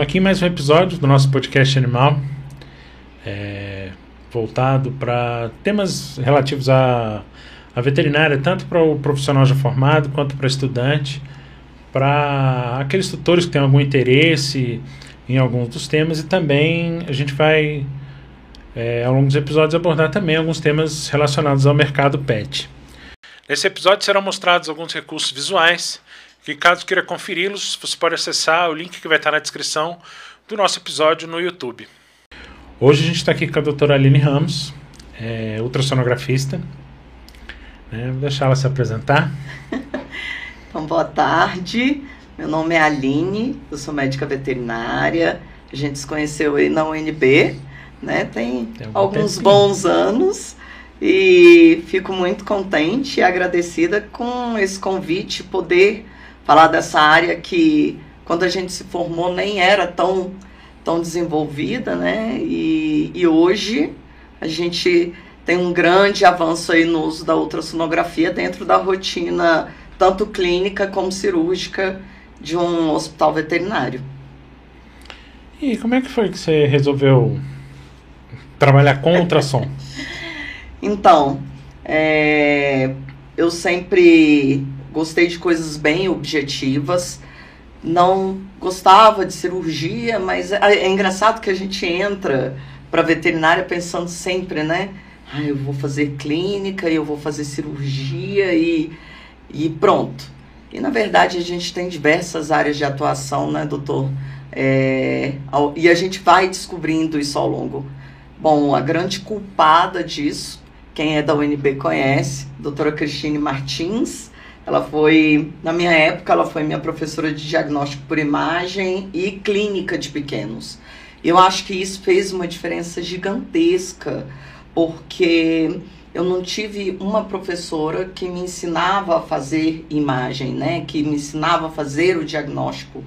Estamos aqui em mais um episódio do nosso podcast Animal, é, voltado para temas relativos à, à veterinária, tanto para o profissional já formado quanto para estudante, para aqueles tutores que têm algum interesse em alguns dos temas e também a gente vai, é, ao longo dos episódios, abordar também alguns temas relacionados ao mercado pet. Nesse episódio serão mostrados alguns recursos visuais que caso queira conferi-los, você pode acessar o link que vai estar na descrição do nosso episódio no YouTube. Hoje a gente está aqui com a doutora Aline Ramos, é, ultrassonografista. Né? Vou deixar ela se apresentar. então, boa tarde. Meu nome é Aline, eu sou médica veterinária. A gente se conheceu aí na UNB, né? Tem, Tem alguns tempinho. bons anos. E fico muito contente e agradecida com esse convite, poder falar dessa área que quando a gente se formou nem era tão, tão desenvolvida, né? E, e hoje a gente tem um grande avanço aí no uso da ultrassonografia dentro da rotina tanto clínica como cirúrgica de um hospital veterinário. E como é que foi que você resolveu trabalhar com ultrassom? então, é, eu sempre gostei de coisas bem objetivas. Não gostava de cirurgia, mas é, é engraçado que a gente entra para veterinária pensando sempre, né? Ah, eu vou fazer clínica, eu vou fazer cirurgia e, e pronto. E na verdade a gente tem diversas áreas de atuação, né, doutor? É, e a gente vai descobrindo isso ao longo. Bom, a grande culpada disso, quem é da UNB conhece, doutora Cristine Martins, ela foi, na minha época, ela foi minha professora de diagnóstico por imagem e clínica de pequenos. Eu acho que isso fez uma diferença gigantesca, porque eu não tive uma professora que me ensinava a fazer imagem, né? Que me ensinava a fazer o diagnóstico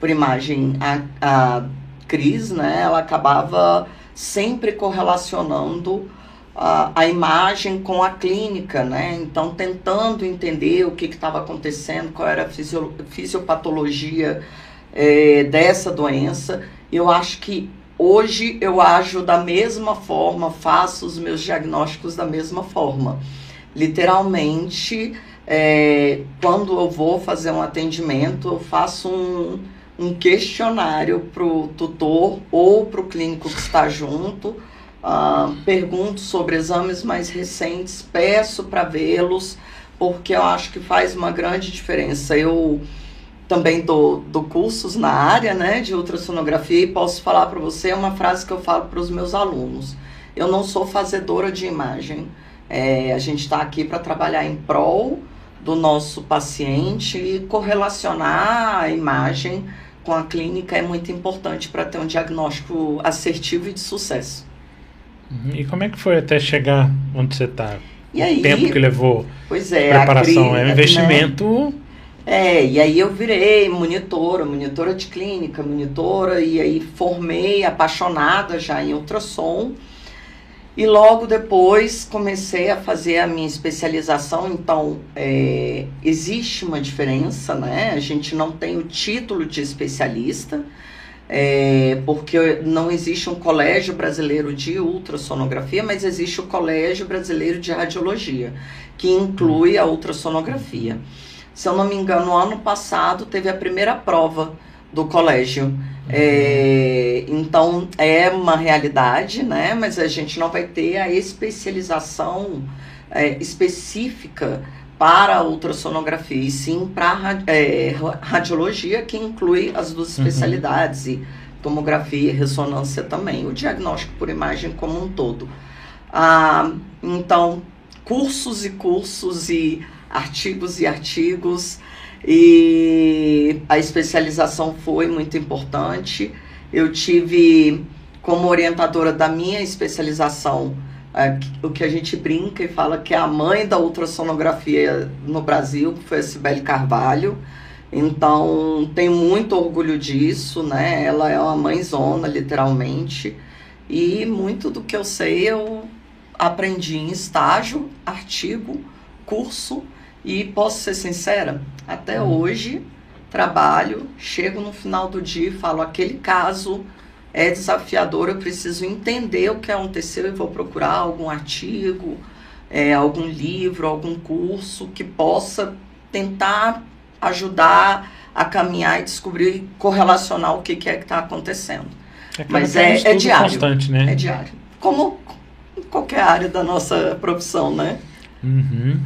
por imagem. A, a Cris, né? Ela acabava sempre correlacionando a, imagem com a clínica, né? Então, tentando entender o que estava acontecendo, qual era a fisio, fisiopatologia é, dessa doença. Eu acho que hoje eu ajo da mesma forma, faço os meus diagnósticos da mesma forma. Literalmente, é, quando eu vou fazer um atendimento, eu faço um, um questionário para o tutor ou para o clínico que está junto Uh, pergunto sobre exames mais recentes, peço para vê-los, porque eu acho que faz uma grande diferença. Eu também dou, dou cursos na área né, de ultrassonografia e posso falar para você uma frase que eu falo para os meus alunos. Eu não sou fazedora de imagem. É, a gente está aqui para trabalhar em prol do nosso paciente e correlacionar a imagem com a clínica é muito importante para ter um diagnóstico assertivo e de sucesso. Uhum. E como é que foi até chegar onde você está? E aí, o tempo que levou pois é, preparação, a, é um investimento. Né? É, e aí eu virei monitora, monitora de clínica, monitora, e aí formei, apaixonada já em ultrassom. E logo depois comecei a fazer a minha especialização. Então, é, existe uma diferença, né? A gente não tem o título de especialista, é, porque não existe um colégio brasileiro de ultrassonografia, mas existe o Colégio Brasileiro de Radiologia, que inclui a ultrassonografia. Se eu não me engano, no ano passado teve a primeira prova do colégio. É, então é uma realidade, né? Mas a gente não vai ter a especialização é, específica para a ultrassonografia, e sim para é, radiologia, que inclui as duas uhum. especialidades, e tomografia e ressonância também, o diagnóstico por imagem como um todo. Ah, então, cursos e cursos e artigos e artigos, e a especialização foi muito importante. Eu tive como orientadora da minha especialização é, o que a gente brinca e fala que é a mãe da ultrassonografia no Brasil, que foi a Cibele Carvalho. Então, tenho muito orgulho disso, né? Ela é uma mãezona, literalmente. E muito do que eu sei eu aprendi em estágio, artigo, curso. E posso ser sincera, até hoje trabalho, chego no final do dia e falo: aquele caso é desafiador, eu preciso entender o que aconteceu e vou procurar algum artigo, é, algum livro, algum curso que possa tentar ajudar a caminhar e descobrir, correlacionar o que, que é que está acontecendo. É Mas é, é estudo diário. constante, né? É diário. Como em qualquer área da nossa profissão, né? Uhum.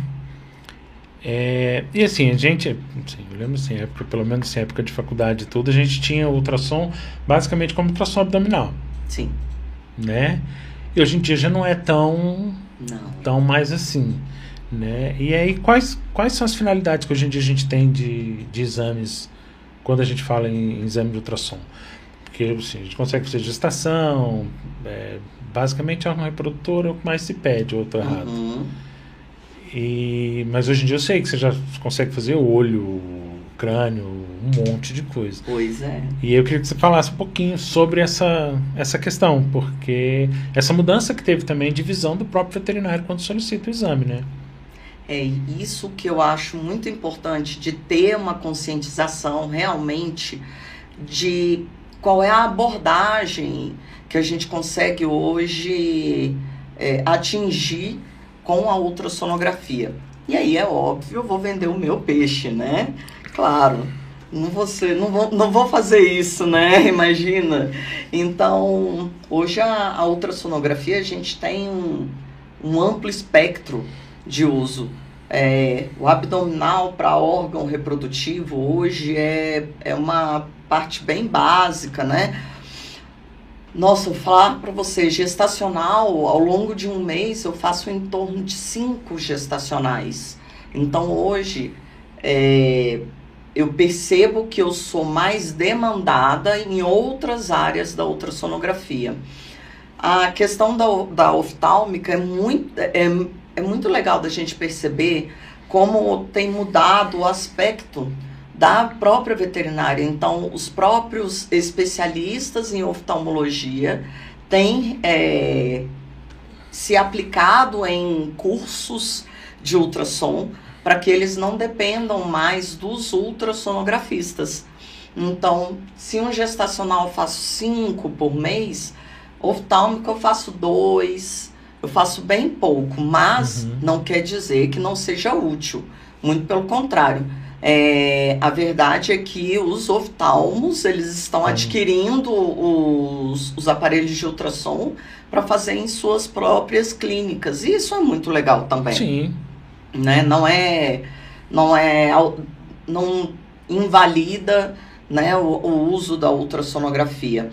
É, e assim, a gente, assim, eu lembro assim, época, pelo menos assim, época de faculdade e tudo, a gente tinha ultrassom basicamente como ultrassom abdominal, Sim. né? E hoje em dia já não é tão, Não. tão mais assim, né? E aí, quais, quais são as finalidades que hoje em dia a gente tem de, de exames quando a gente fala em, em exame de ultrassom? Porque assim, a gente consegue fazer gestação, é, basicamente é uma reprodutora é o que mais se pede, ou eu tô errado. Uhum. E, mas hoje em dia eu sei que você já consegue fazer olho, crânio, um monte de coisa. Pois é. E eu queria que você falasse um pouquinho sobre essa, essa questão, porque essa mudança que teve também de visão do próprio veterinário quando solicita o exame, né? É isso que eu acho muito importante de ter uma conscientização realmente de qual é a abordagem que a gente consegue hoje é, atingir com a ultrassonografia. E aí é óbvio, eu vou vender o meu peixe, né? Claro, não vou, ser, não vou, não vou fazer isso, né? Imagina. Então, hoje a, a ultrassonografia a gente tem um, um amplo espectro de uso. É, o abdominal para órgão reprodutivo hoje é, é uma parte bem básica, né? Nossa, eu falar para você, gestacional, ao longo de um mês eu faço em torno de cinco gestacionais. Então hoje é, eu percebo que eu sou mais demandada em outras áreas da ultrassonografia. A questão da, da oftálmica é muito, é, é muito legal da gente perceber como tem mudado o aspecto da própria veterinária. Então, os próprios especialistas em oftalmologia têm é, se aplicado em cursos de ultrassom para que eles não dependam mais dos ultrassonografistas. Então, se um gestacional eu faço cinco por mês, oftálmico eu faço dois, eu faço bem pouco, mas Uhum. não quer dizer que não seja útil. Muito pelo contrário. É, a verdade é que os oftalmos eles estão Hum. adquirindo os, os aparelhos de ultrassom para fazer em suas próprias clínicas. E isso é muito legal também Sim. né? Não é, não é, não invalida, né, o, o uso da ultrassonografia.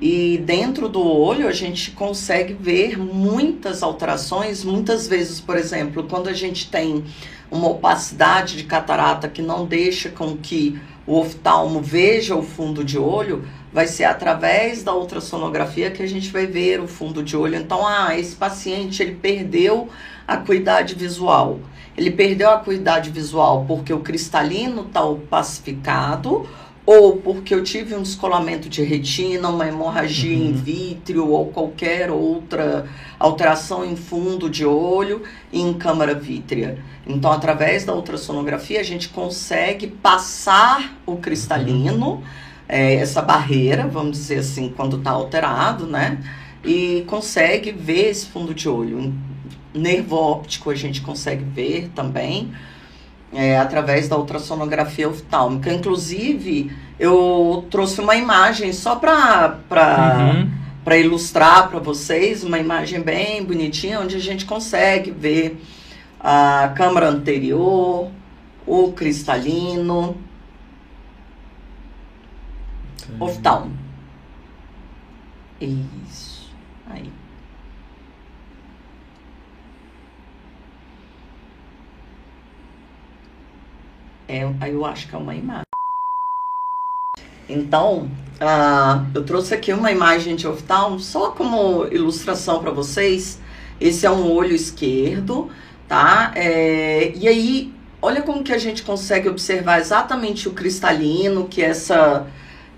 E dentro do olho a gente consegue ver muitas alterações, muitas vezes, por exemplo, quando a gente tem uma opacidade de catarata que não deixa com que o oftalmo veja o fundo de olho, vai ser através da ultrassonografia que a gente vai ver o fundo de olho. Então, ah, esse paciente ele perdeu a acuidade visual. Ele perdeu a acuidade visual porque o cristalino está opacificado ou porque eu tive um descolamento de retina, uma hemorragia Uhum. in vítreo ou qualquer outra alteração em fundo de olho e em câmara vítrea. Então, através da ultrassonografia, a gente consegue passar o cristalino, é, essa barreira, vamos dizer assim, quando está alterado, né? E consegue ver esse fundo de olho. Nervo óptico a gente consegue ver também é, através da ultrassonografia oftálmica. Inclusive, eu trouxe uma imagem só para Uhum. para ilustrar para vocês, uma imagem bem bonitinha, onde a gente consegue ver a câmara anterior, o cristalino, oftalmo. Isso. Aí. É, eu acho que é uma imagem. Então, ah, eu trouxe aqui uma imagem de oftalmo só como ilustração para vocês. Esse é um olho esquerdo, tá? É, e aí, olha como que a gente consegue observar exatamente o cristalino, que é essa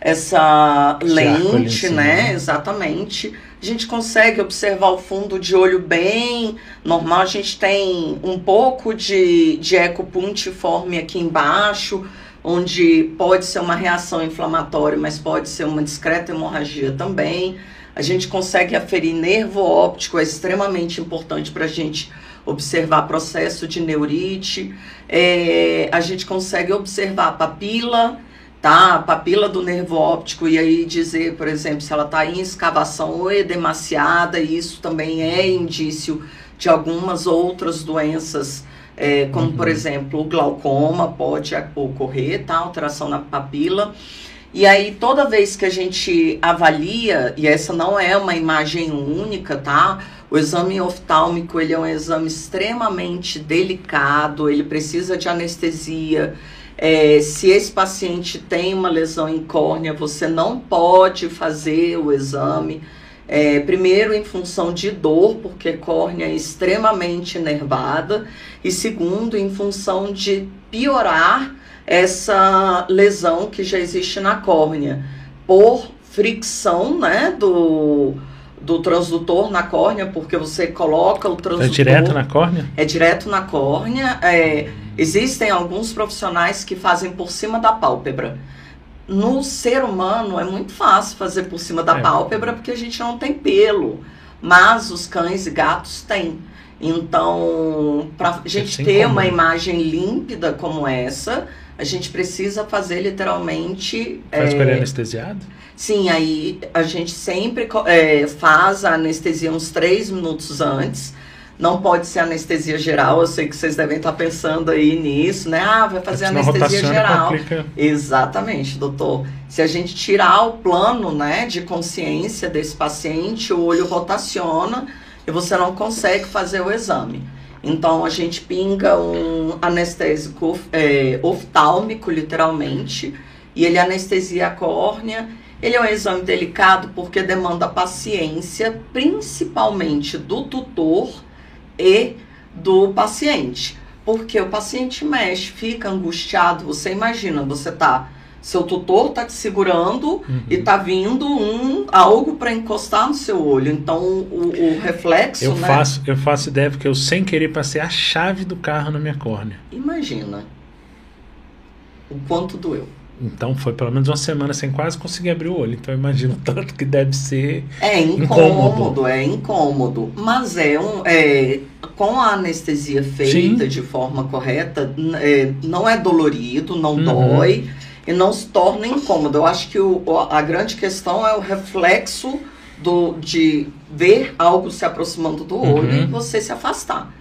essa lente, né? né? Exatamente. Gente consegue observar o fundo de olho bem normal. A gente tem um pouco de, de eco puntiforme aqui embaixo, onde pode ser uma reação inflamatória, mas pode ser uma discreta hemorragia também. A gente consegue aferir nervo óptico, é extremamente importante para a gente observar processo de neurite. É, a gente consegue observar papila, tá? A papila do nervo óptico e aí dizer, por exemplo, se ela está em escavação ou edemaciada, isso também é indício de algumas outras doenças, é, como uhum. por exemplo o glaucoma pode ocorrer, tá? Alteração na papila. E aí, toda vez que a gente avalia, e essa não é uma imagem única, tá? O exame oftálmico, ele é um exame extremamente delicado, ele precisa de anestesia. É, se esse paciente tem uma lesão em córnea, você não pode fazer o exame. É, primeiro, em função de dor, porque córnea é extremamente nervada, e segundo, em função de piorar essa lesão que já existe na córnea por fricção, né, do, do transdutor na córnea, porque você coloca o transdutor... É direto na córnea? É direto na córnea. É, existem alguns profissionais que fazem por cima da pálpebra. No ser humano é muito fácil fazer por cima da é. pálpebra porque a gente não tem pelo, mas os cães e gatos têm. Então, para a gente ter uma imagem límpida como essa, a gente precisa fazer literalmente. Faz é, com ele anestesiado? Sim, aí a gente sempre é, faz a anestesia uns três minutos antes. Não pode ser anestesia geral, eu sei que vocês devem estar pensando aí nisso, né? Ah, vai fazer anestesia geral. Complica. Exatamente, doutor. Se a gente tirar o plano né, de consciência desse paciente, o olho rotaciona e você não consegue fazer o exame. Então a gente pinga um anestésico é, oftálmico, literalmente, e ele anestesia a córnea. Ele é um exame delicado porque demanda paciência, principalmente do tutor e do paciente. Porque o paciente mexe, fica angustiado. Você imagina, você tá seu tutor tá te segurando uhum. e tá vindo um algo para encostar no seu olho. Então o, o reflexo. Eu né? faço eu faço ideia porque eu sem querer passei a chave do carro na minha córnea. Imagina o quanto doeu. Então foi pelo menos uma semana sem quase conseguir abrir o olho. Então eu imagino tanto que deve ser é incômodo, incômodo. é incômodo, mas é um é, com a anestesia feita Sim. de forma correta é, não é dolorido, não uhum. dói e não se torna incômodo. Eu acho que o, a grande questão é o reflexo do, de ver algo se aproximando do olho uhum. e você se afastar.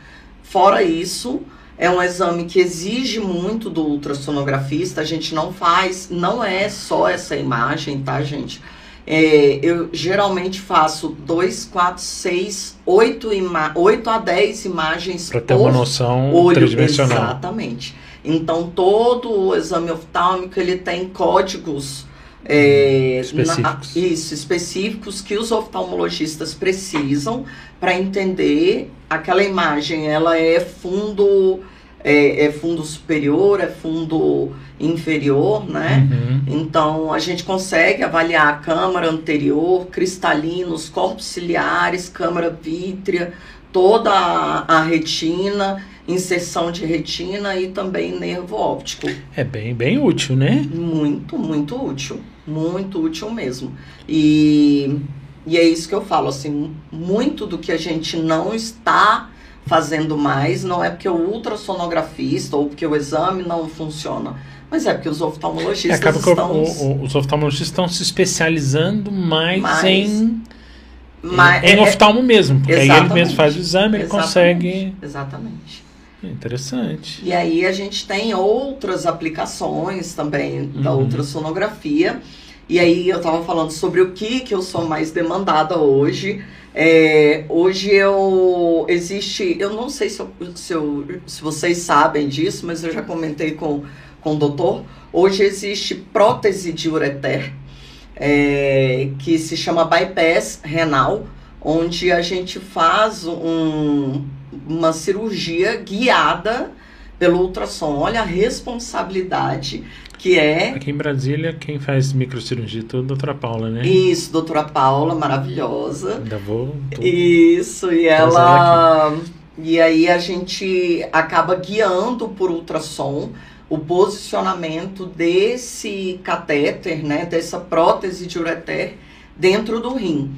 Fora isso, é um exame que exige muito do ultrassonografista. A gente não faz, não é só essa imagem, tá, gente? É, eu geralmente faço 2, 4, 6, 8 a 10 imagens Para ter uma noção olho. tridimensional. Exatamente. Então, todo o exame oftálmico, ele tem códigos... É, específicos. Na, isso, específicos que os oftalmologistas precisam para entender aquela imagem. Ela é fundo é, é, fundo superior, é fundo inferior, né? Uhum. Então a gente consegue avaliar a câmara anterior, cristalinos, corpos ciliares, câmara vítrea, toda a, a retina inserção de retina e também nervo óptico. É bem, bem útil, né? Muito, muito útil. Muito útil mesmo. E, e é isso que eu falo, assim, muito do que a gente não está fazendo mais não é porque o ultrassonografista ou porque o exame não funciona, mas é porque os oftalmologistas é, acaba estão... O, o, os oftalmologistas estão se especializando mais, mais... em... Mas, em, em é, oftalmo mesmo, porque aí ele mesmo faz o exame, ele consegue. Exatamente. Interessante. E aí a gente tem outras aplicações também da uhum. ultrassonografia. E aí eu estava falando sobre o que, que eu sou mais demandada hoje. É, hoje eu existe, eu não sei se, eu, se, eu, se, vocês sabem disso, mas eu já comentei com, com o doutor. Hoje existe prótese de ureter, é, que se chama bypass renal, onde a gente faz um uma cirurgia guiada pelo ultrassom. Olha a responsabilidade que é. Aqui em Brasília, quem faz microcirurgia é a doutora Paula, né? Isso, doutora Paula, maravilhosa. Ainda vou. Tô... Isso, e ela. E aí a gente acaba guiando por ultrassom o posicionamento desse catéter, né, dessa prótese de ureter dentro do rim.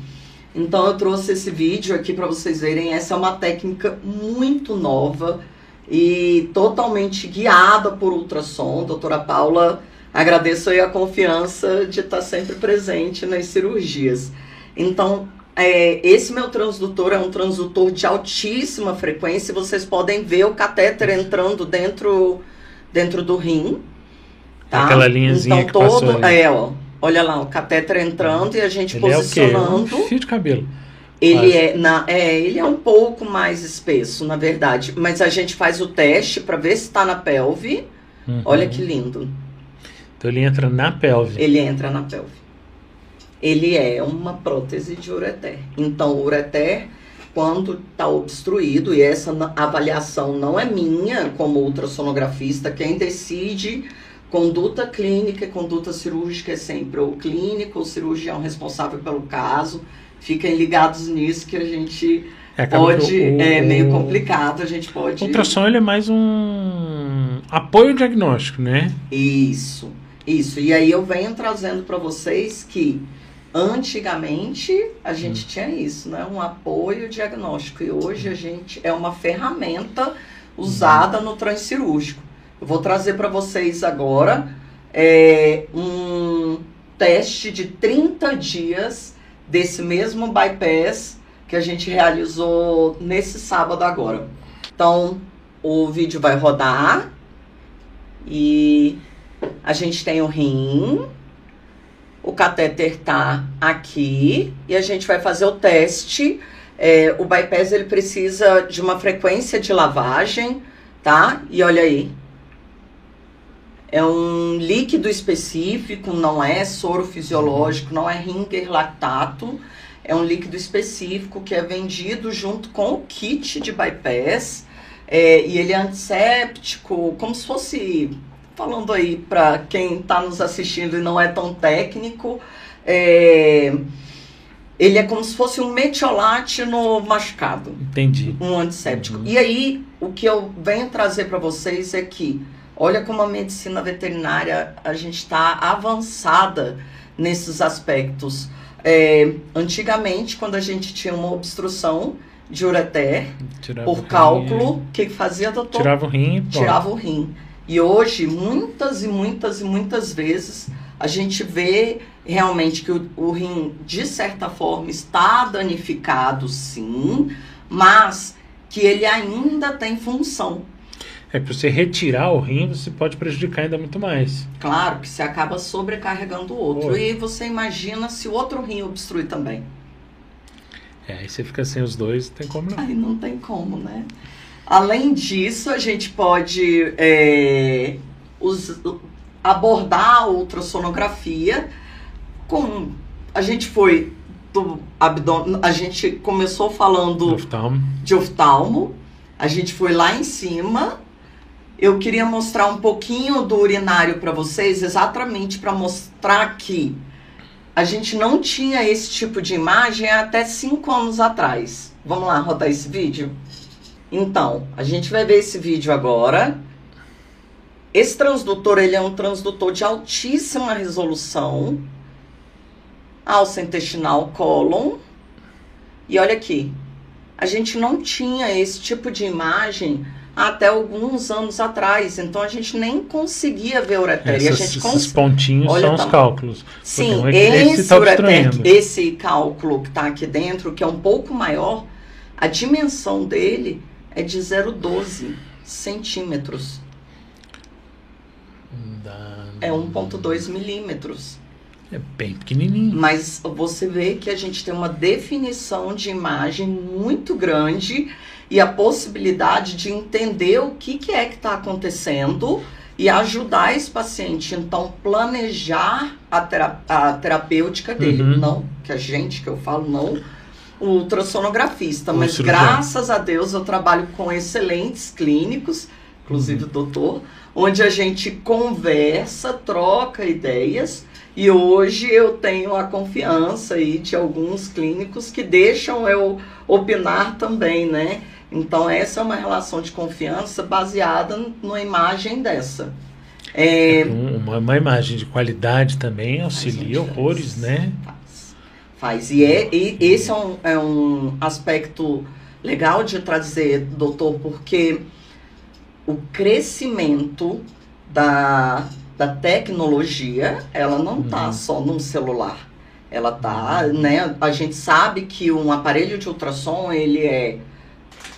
Então eu trouxe esse vídeo aqui para vocês verem. Essa é uma técnica muito nova e totalmente guiada por ultrassom. Doutora Paula, agradeço aí a confiança de estar sempre presente nas cirurgias. Então, é, esse meu transdutor é um transdutor de altíssima frequência. Vocês podem ver o catéter entrando dentro, dentro do rim. Tá? Aquela linhazinha então, que todo, passou ali. É, ó, Olha lá, o catéter entrando e a gente ele posicionando. É o quê? Um fio de cabelo. Ele é, na, é, ele é um pouco mais espesso, na verdade. Mas a gente faz o teste para ver se está na pelve. Uhum. Olha que lindo. Então ele entra na pelve. Ele entra na pelve. Ele é uma prótese de ureter. Então, o ureter, quando está obstruído, e essa avaliação não é minha como ultrassonografista, quem decide Conduta clínica e conduta cirúrgica é sempre o clínico, o cirurgião responsável pelo caso. Fiquem ligados nisso que a gente é, pode. O, é meio complicado, a gente pode. O ultrassom ele é mais um apoio diagnóstico, né? Isso, isso. E aí eu venho trazendo para vocês que antigamente a gente hum. tinha isso, né? Um apoio diagnóstico. E hoje a gente é uma ferramenta usada no transcirúrgico. Eu vou trazer para vocês agora é, um teste de 30 dias desse mesmo bypass que a gente realizou nesse sábado agora. Então, o vídeo vai rodar e a gente tem o rim, o catéter tá aqui e a gente vai fazer o teste. É, o bypass ele precisa de uma frequência de lavagem, tá? E olha aí, é um líquido específico, não é soro fisiológico, não é ringer lactato. É um líquido específico que é vendido junto com o kit de bypass. É, e ele é antisséptico, como se fosse, falando aí para quem está nos assistindo e não é tão técnico, é, ele é como se fosse um metiolate no machucado. Entendi. Um antisséptico. Uhum. E aí, o que eu venho trazer para vocês é que Olha como a medicina veterinária a gente está avançada nesses aspectos. É, antigamente, quando a gente tinha uma obstrução de ureter Tirava por cálculo, o que fazia, doutor? Tirava o rim. Tirava o rim. E hoje, muitas e muitas e muitas vezes, a gente vê realmente que o, o rim, de certa forma, está danificado, sim, mas que ele ainda tem função. É que você retirar o rim, você pode prejudicar ainda muito mais. Claro, que você acaba sobrecarregando o outro. Oi. E você imagina se o outro rim obstrui também. É, aí você fica sem os dois, não tem como não. Aí não tem como, né? Além disso, a gente pode é, os, abordar a ultrassonografia com. A gente foi do abdômen. A gente começou falando de oftalmo. de oftalmo. A gente foi lá em cima eu queria mostrar um pouquinho do urinário para vocês, exatamente para mostrar que a gente não tinha esse tipo de imagem até cinco anos atrás. Vamos lá rodar esse vídeo? Então, a gente vai ver esse vídeo agora. Esse transdutor, ele é um transdutor de altíssima resolução. Alça intestinal colon. E olha aqui, a gente não tinha esse tipo de imagem até alguns anos atrás. Então a gente nem conseguia ver ureter. Essas, a gente cons... Esses pontinhos Olha, são tá... os cálculos. Sim, esse, esse, tá ureter, esse cálculo que está aqui dentro, que é um pouco maior, a dimensão dele é de 0,12 centímetros. Da... É 1,2 milímetros. É bem pequenininho. Mas você vê que a gente tem uma definição de imagem muito grande e a possibilidade de entender o que, que é que está acontecendo e ajudar esse paciente, então, planejar a, tera a terapêutica dele. Uhum. Não, que a gente, que eu falo, não o ultrassonografista, o mas cirurgião. graças a Deus eu trabalho com excelentes clínicos, inclusive uhum. o doutor, onde a gente conversa, troca ideias. E hoje eu tenho a confiança aí de alguns clínicos que deixam eu opinar também, né? Então, essa é uma relação de confiança baseada numa imagem dessa. É, uma, uma, imagem de qualidade também auxilia horrores, né? Faz. Faz. E, é, e esse é um, é um aspecto legal de trazer, doutor, porque o crescimento da, da tecnologia, ela não está uhum. só num celular. Ela tá, né? A gente sabe que um aparelho de ultrassom, ele é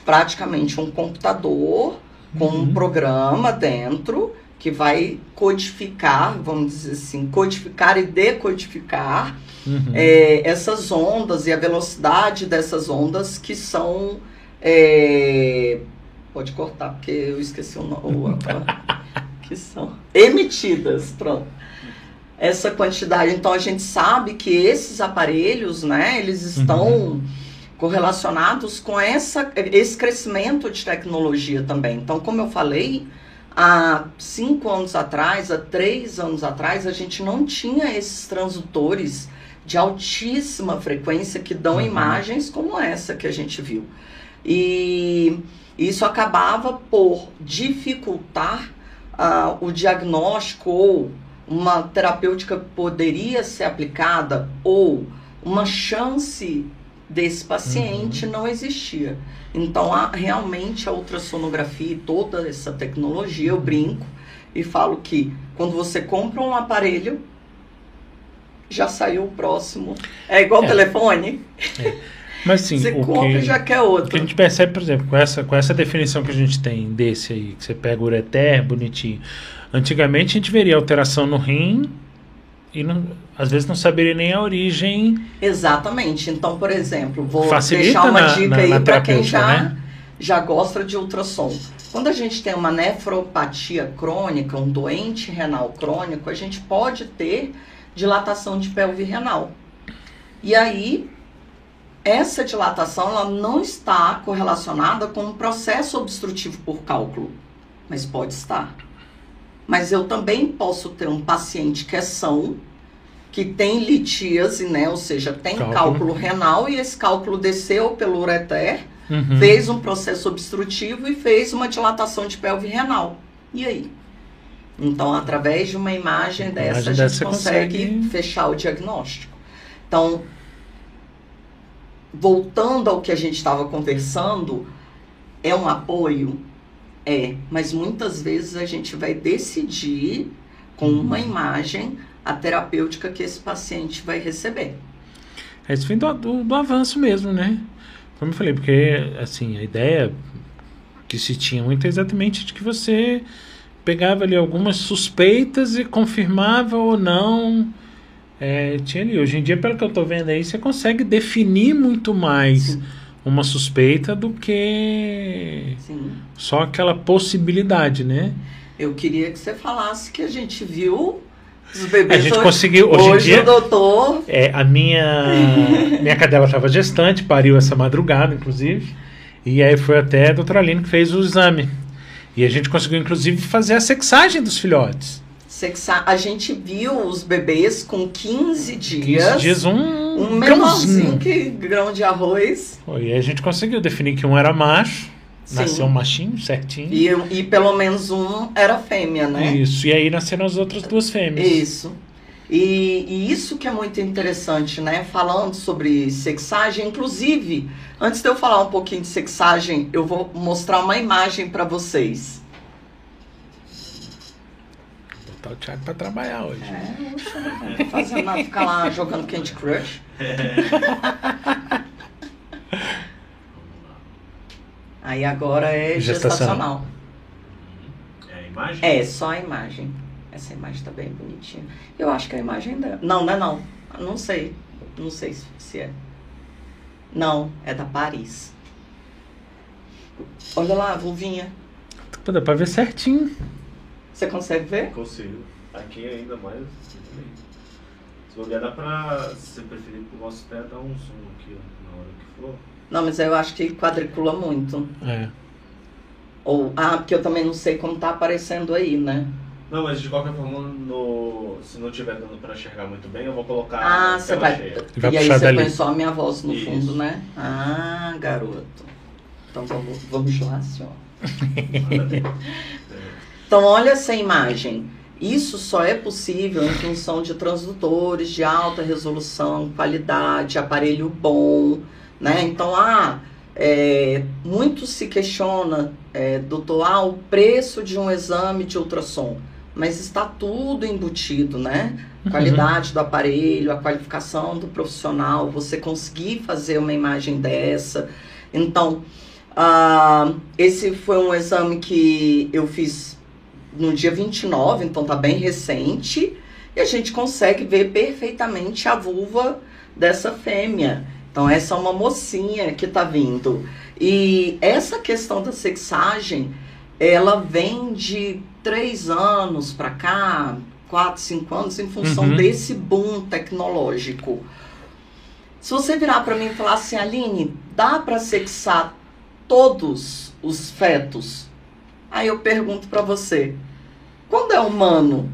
praticamente um computador com uhum. um programa dentro que vai codificar, vamos dizer assim, codificar e decodificar uhum. é, essas ondas e a velocidade dessas ondas que são. É, pode cortar, porque eu esqueci o nome. que são emitidas, pronto. Essa quantidade. Então a gente sabe que esses aparelhos, né, eles estão. Uhum correlacionados com essa, esse crescimento de tecnologia também. Então, como eu falei, há cinco anos atrás, há três anos atrás, a gente não tinha esses transdutores de altíssima frequência que dão uhum. imagens como essa que a gente viu. E isso acabava por dificultar uh, o diagnóstico ou uma terapêutica poderia ser aplicada ou uma chance desse paciente uhum. não existia. Então, a, realmente a ultrassonografia e toda essa tecnologia, eu brinco e falo que quando você compra um aparelho, já saiu o próximo. É igual é. telefone. É. Mas sim, você compra que, e já quer outro. O que a gente percebe, por exemplo, com essa, com essa definição que a gente tem desse aí, que você pega o ureter, bonitinho. Antigamente a gente veria alteração no rim e não, às vezes não saberia nem a origem. Exatamente. Então, por exemplo, vou deixar uma na, dica na, aí para quem já, né? já gosta de ultrassom. Quando a gente tem uma nefropatia crônica, um doente renal crônico, a gente pode ter dilatação de pelve renal. E aí, essa dilatação ela não está correlacionada com um processo obstrutivo por cálculo, mas pode estar. Mas eu também posso ter um paciente que é são, que tem litíase, né? Ou seja, tem cálculo, cálculo renal e esse cálculo desceu pelo ureter, uhum. fez um processo obstrutivo e fez uma dilatação de pelve renal. E aí? Então, através de uma imagem dessa, imagem a gente consegue, consegue fechar o diagnóstico. Então, voltando ao que a gente estava conversando, é um apoio é, mas muitas vezes a gente vai decidir com uma uhum. imagem a terapêutica que esse paciente vai receber. É isso vem do, do, do, avanço mesmo, né? Como eu falei, porque assim, a ideia que se tinha muito é exatamente de que você pegava ali algumas suspeitas e confirmava ou não. É, tinha ali. Hoje em dia, pelo que eu estou vendo aí, você consegue definir muito mais. Sim uma suspeita do que Sim. só aquela possibilidade, né? Eu queria que você falasse que a gente viu os bebês. A gente conseguiu hoje, hoje em dia. O doutor. É, a minha minha cadela estava gestante, pariu essa madrugada, inclusive, e aí foi até a doutora Aline que fez o exame. E a gente conseguiu, inclusive, fazer a sexagem dos filhotes. Sexa... A gente viu os bebês com 15 dias. 15 dias, um. Um menorzinho que grão de arroz. E a gente conseguiu definir que um era macho. Nasceu um machinho, certinho. E, e pelo menos um era fêmea, né? Isso. E aí nasceram as outras duas fêmeas. Isso. E, e, isso que é muito interessante, né? Falando sobre sexagem, inclusive, antes de eu falar um pouquinho de sexagem, eu vou mostrar uma imagem para vocês botar o Thiago pra trabalhar hoje. É, fazendo nada, ficar lá jogando Candy Crush. Aí agora é gestacional. gestacional. É a imagem? É, só a imagem. Essa imagem tá bem bonitinha. Eu acho que a imagem dela. Não, não é não. Não sei. Não sei se é. Não, é da Paris. Olha lá, a vulvinha. Dá pra ver certinho. Você consegue ver? Consigo. Aqui ainda mais. Se olhar, dá pra, se você preferir, pro nosso pé, dar um zoom aqui, ó, na hora que for. Não, mas eu acho que quadricula muito. É. Ou, ah, porque eu também não sei como tá aparecendo aí, né? Não, mas de qualquer forma, no, se não tiver dando pra enxergar muito bem, eu vou colocar ah, você vai, vai E aí você dali. põe só a minha voz no Isso. fundo, né? Ah, garoto. Então vamos, vamos lá, senhor. Então, olha essa imagem. Isso só é possível em função de transdutores de alta resolução, qualidade, aparelho bom, né? Então, ah, é, muito se questiona, é, doutor, ah, o preço de um exame de ultrassom, mas está tudo embutido, né? Uhum. Qualidade do aparelho, a qualificação do profissional, você conseguir fazer uma imagem dessa. Então, ah, esse foi um exame que eu fiz no dia 29, então tá bem recente, e a gente consegue ver perfeitamente a vulva dessa fêmea. Então, essa é uma mocinha que tá vindo. E essa questão da sexagem, ela vem de três anos para cá, quatro, cinco anos, em função Uhum. desse boom tecnológico. Se você virar para mim e falar assim, Aline, dá para sexar todos os fetos? Aí eu pergunto para você, quando é humano,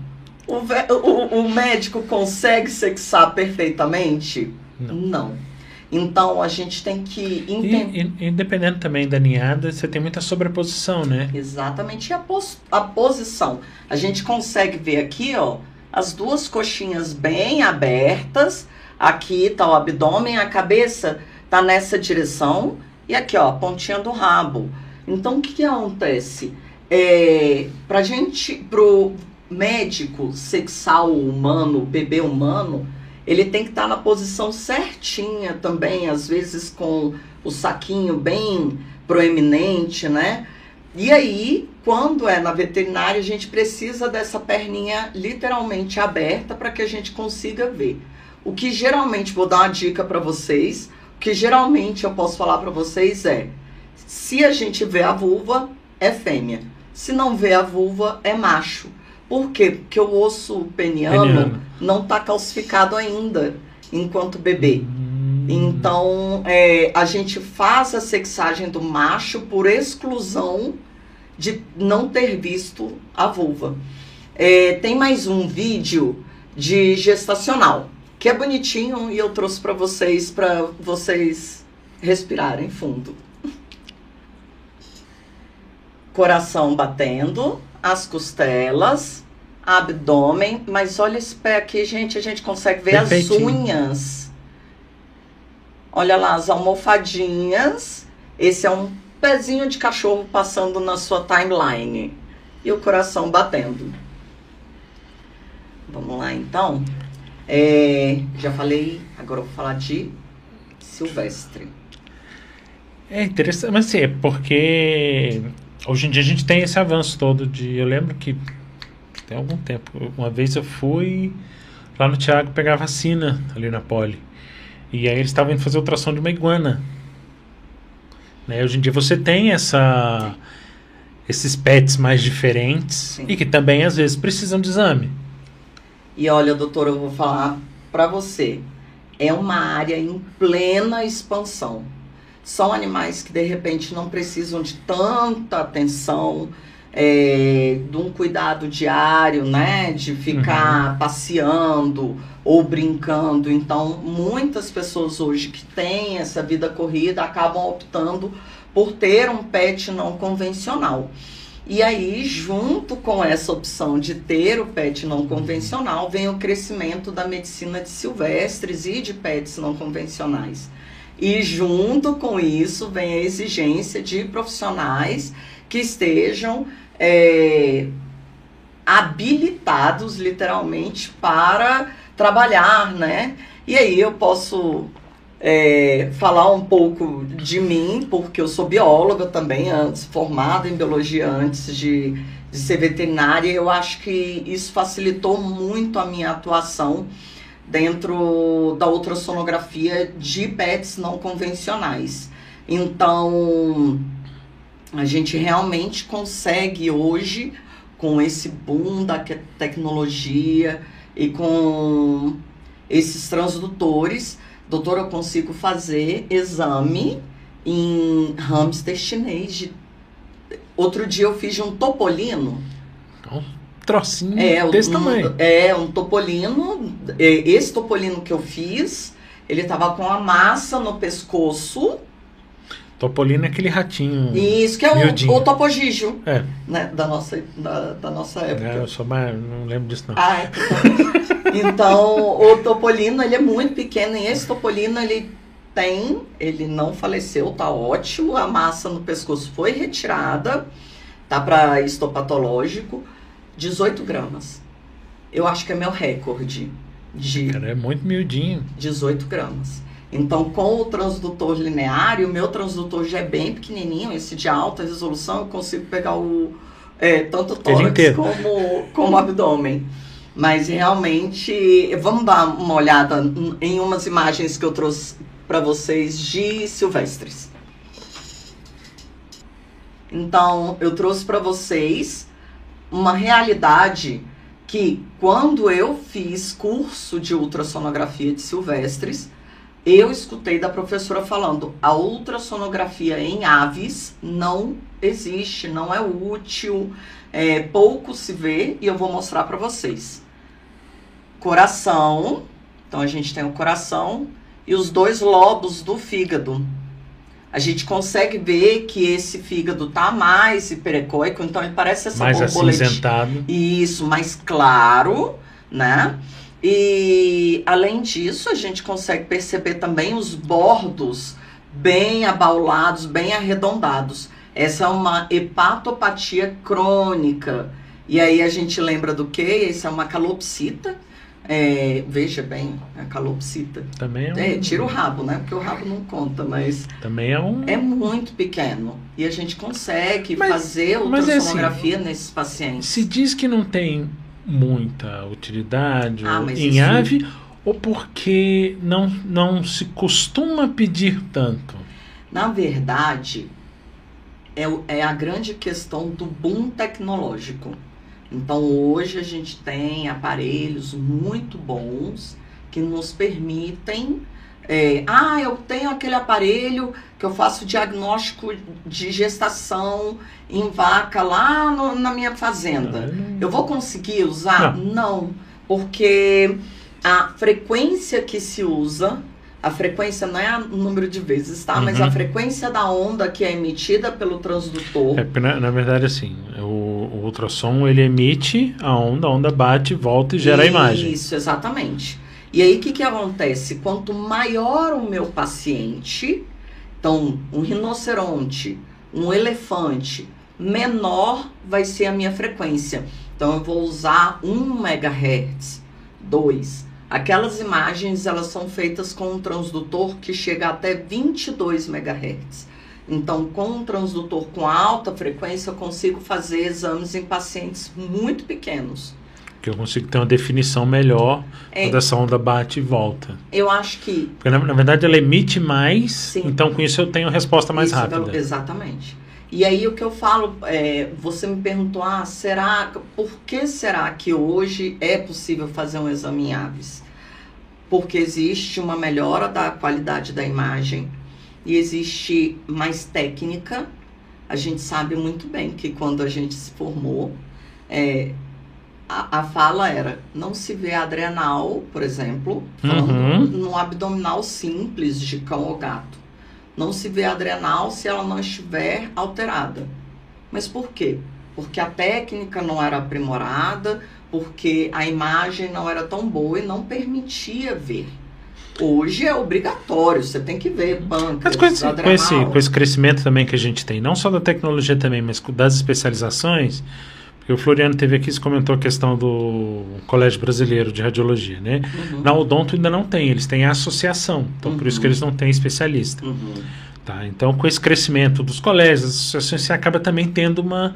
o, o- o médico consegue sexar perfeitamente? Não. Então a gente tem que entender. E, dependendo também da ninhada, você tem muita sobreposição, né? Exatamente e a, pos- a posição. A gente consegue ver aqui, ó, as duas coxinhas bem abertas. Aqui tá o abdômen, a cabeça tá nessa direção. E aqui, ó, a pontinha do rabo. Então, o que, que acontece? É, pra gente, pro médico sexar o humano, bebê humano, ele tem que estar na posição certinha também, às vezes com o saquinho bem proeminente, né? E aí, quando é na veterinária, a gente precisa dessa perninha literalmente aberta para que a gente consiga ver. O que geralmente, vou dar uma dica para vocês, o que geralmente eu posso falar para vocês é: se a gente vê a vulva, é fêmea. Se não vê a vulva, é macho. Por quê? Porque o osso peniano, Peniano. não está calcificado ainda enquanto bebê. Hum. Então, é, a gente faz a sexagem do macho por exclusão de não ter visto a vulva. É, tem mais um vídeo de gestacional, que é bonitinho e eu trouxe para vocês, para vocês respirarem fundo. Coração batendo, as costelas, abdômen, mas olha esse pé aqui, gente, a gente consegue ver as Perfeitinho. unhas. Olha lá as almofadinhas. Esse é um pezinho de cachorro passando na sua timeline. E o coração batendo. Vamos lá então. É, já falei, agora eu vou falar de silvestre. É interessante, mas assim, é porque hoje em dia a gente tem esse avanço todo de. Eu lembro que tem algum tempo, uma vez eu fui lá no Thiago pegar vacina ali na Poli. E aí eles estavam indo fazer ultrassom de uma iguana. Né? Hoje em dia você tem essa esses pets mais diferentes Sim. e que também às vezes precisam de exame. E olha, doutora, eu vou falar para você. É uma área em plena expansão. São animais que de repente não precisam de tanta atenção, é, de um cuidado diário, né? De ficar passeando ou brincando. Então, muitas pessoas hoje que têm essa vida corrida acabam optando por ter um pet não convencional. E aí, junto com essa opção de ter o pet não convencional, vem o crescimento da medicina de silvestres e de pets não convencionais. E junto com isso vem a exigência de profissionais que estejam é, habilitados, literalmente, para trabalhar, né? E aí eu posso é, falar um pouco de mim, porque eu sou bióloga também, antes, formada em biologia antes de, de ser veterinária. Eu acho que isso facilitou muito a minha atuação dentro da ultrassonografia de pets não convencionais. Então, a gente realmente consegue hoje, com esse boom da tecnologia e com esses transdutores, doutor, eu consigo fazer exame em hamster chinês. De... Outro dia eu fiz de um topolino. Um trocinho É, desse um, tamanho. É, um topolino. é, Esse topolino que eu fiz, ele tava com a massa no pescoço. Topolino é aquele ratinho. Isso, que é miudinho. o, o Topogijo, É, né? Da nossa, da, da nossa época. é, eu sou mais, não lembro disso não. Ah, então. então, o Topolino, ele é muito pequeno. E esse Topolino, ele tem... Ele não faleceu, tá ótimo. A massa no pescoço foi retirada. Tá para histopatológico. 18 gramas. Eu acho que é meu recorde de Cara, é muito miudinho. 18 gramas. Então, com o transdutor linear, e o meu transdutor já é bem pequenininho, esse de alta resolução, eu consigo pegar o é, tanto o tórax como, como o abdômen. Mas realmente, vamos dar uma olhada em umas imagens que eu trouxe para vocês de silvestres. Então, eu trouxe para vocês uma realidade que quando eu fiz curso de ultrassonografia de silvestres, eu escutei da professora falando: a ultrassonografia em aves não existe, não é útil, é, pouco se vê e eu vou mostrar para vocês. Coração, então a gente tem o coração e os dois lobos do fígado. A gente consegue ver que esse fígado tá mais hiperecóico, então ele parece essa mais borboletinha. acinzentado. Isso, mais claro, né? E além disso, a gente consegue perceber também os bordos bem abaulados, bem arredondados. Essa é uma hepatopatia crônica. E aí a gente lembra do que? Essa é uma calopsita. É, veja bem, a calopsita. Também é um. É, tira o rabo, né? Porque o rabo não conta, mas Também é um. é muito pequeno. E a gente consegue Mas- fazer mas é assim, ultrassonografia nesses pacientes. Se diz que não tem muita utilidade Ah, em isso- ave, ou porque não, não se costuma pedir tanto? Na verdade, é, é a grande questão do boom tecnológico. Então, hoje a gente tem aparelhos muito bons que nos permitem. É, ah, eu tenho aquele aparelho que eu faço diagnóstico de gestação em vaca lá no- na minha fazenda. Eu vou conseguir usar? Não. porque a frequência que se usa, a frequência não é o número de vezes, tá? Mas Uhum. a frequência da onda que é emitida pelo transdutor. É, na, na verdade, assim, o, o ultrassom ele emite a onda, a onda bate, volta e gera a imagem. Isso, exatamente. E aí o que, que acontece? Quanto maior o meu paciente, então um rinoceronte, um elefante, menor vai ser a minha frequência. Então eu vou usar 1 MHz, 2. Aquelas imagens elas são feitas com um transdutor que chega até 22 MHz. Então, com um transdutor com alta frequência, eu consigo fazer exames em pacientes muito pequenos. Que eu consigo ter uma definição melhor É. quando essa onda bate e volta. Eu acho que Porque na, na verdade ela emite mais, Sim. então com isso eu tenho resposta mais Isso, rápida. Exatamente. E aí o que eu falo, é, você me perguntou, ah, será, por que será que hoje é possível fazer um exame em aves? Porque existe uma melhora da qualidade da imagem e existe mais técnica. A gente sabe muito bem que quando a gente se formou, é, a, a fala era, não se vê adrenal, por exemplo, falando Uhum. num abdominal simples de cão ou gato. Não se vê adrenal se ela não estiver alterada. Mas por quê? Porque a técnica não era aprimorada, porque a imagem não era tão boa e não permitia ver. Hoje é obrigatório, você tem que ver Mas pâncreas, com esse, com, adrenal. esse, com esse crescimento também que a gente tem, não só da tecnologia também, mas com- das especializações, porque o Floriano teve aqui, você comentou a questão do Colégio Brasileiro de Radiologia, né? Uhum, Na Odonto ainda não tem, eles têm a associação, então por isso Uhum. que eles não têm especialista. uhum. Tá? Então, com esse crescimento dos colégios, das associações, você acaba também tendo uma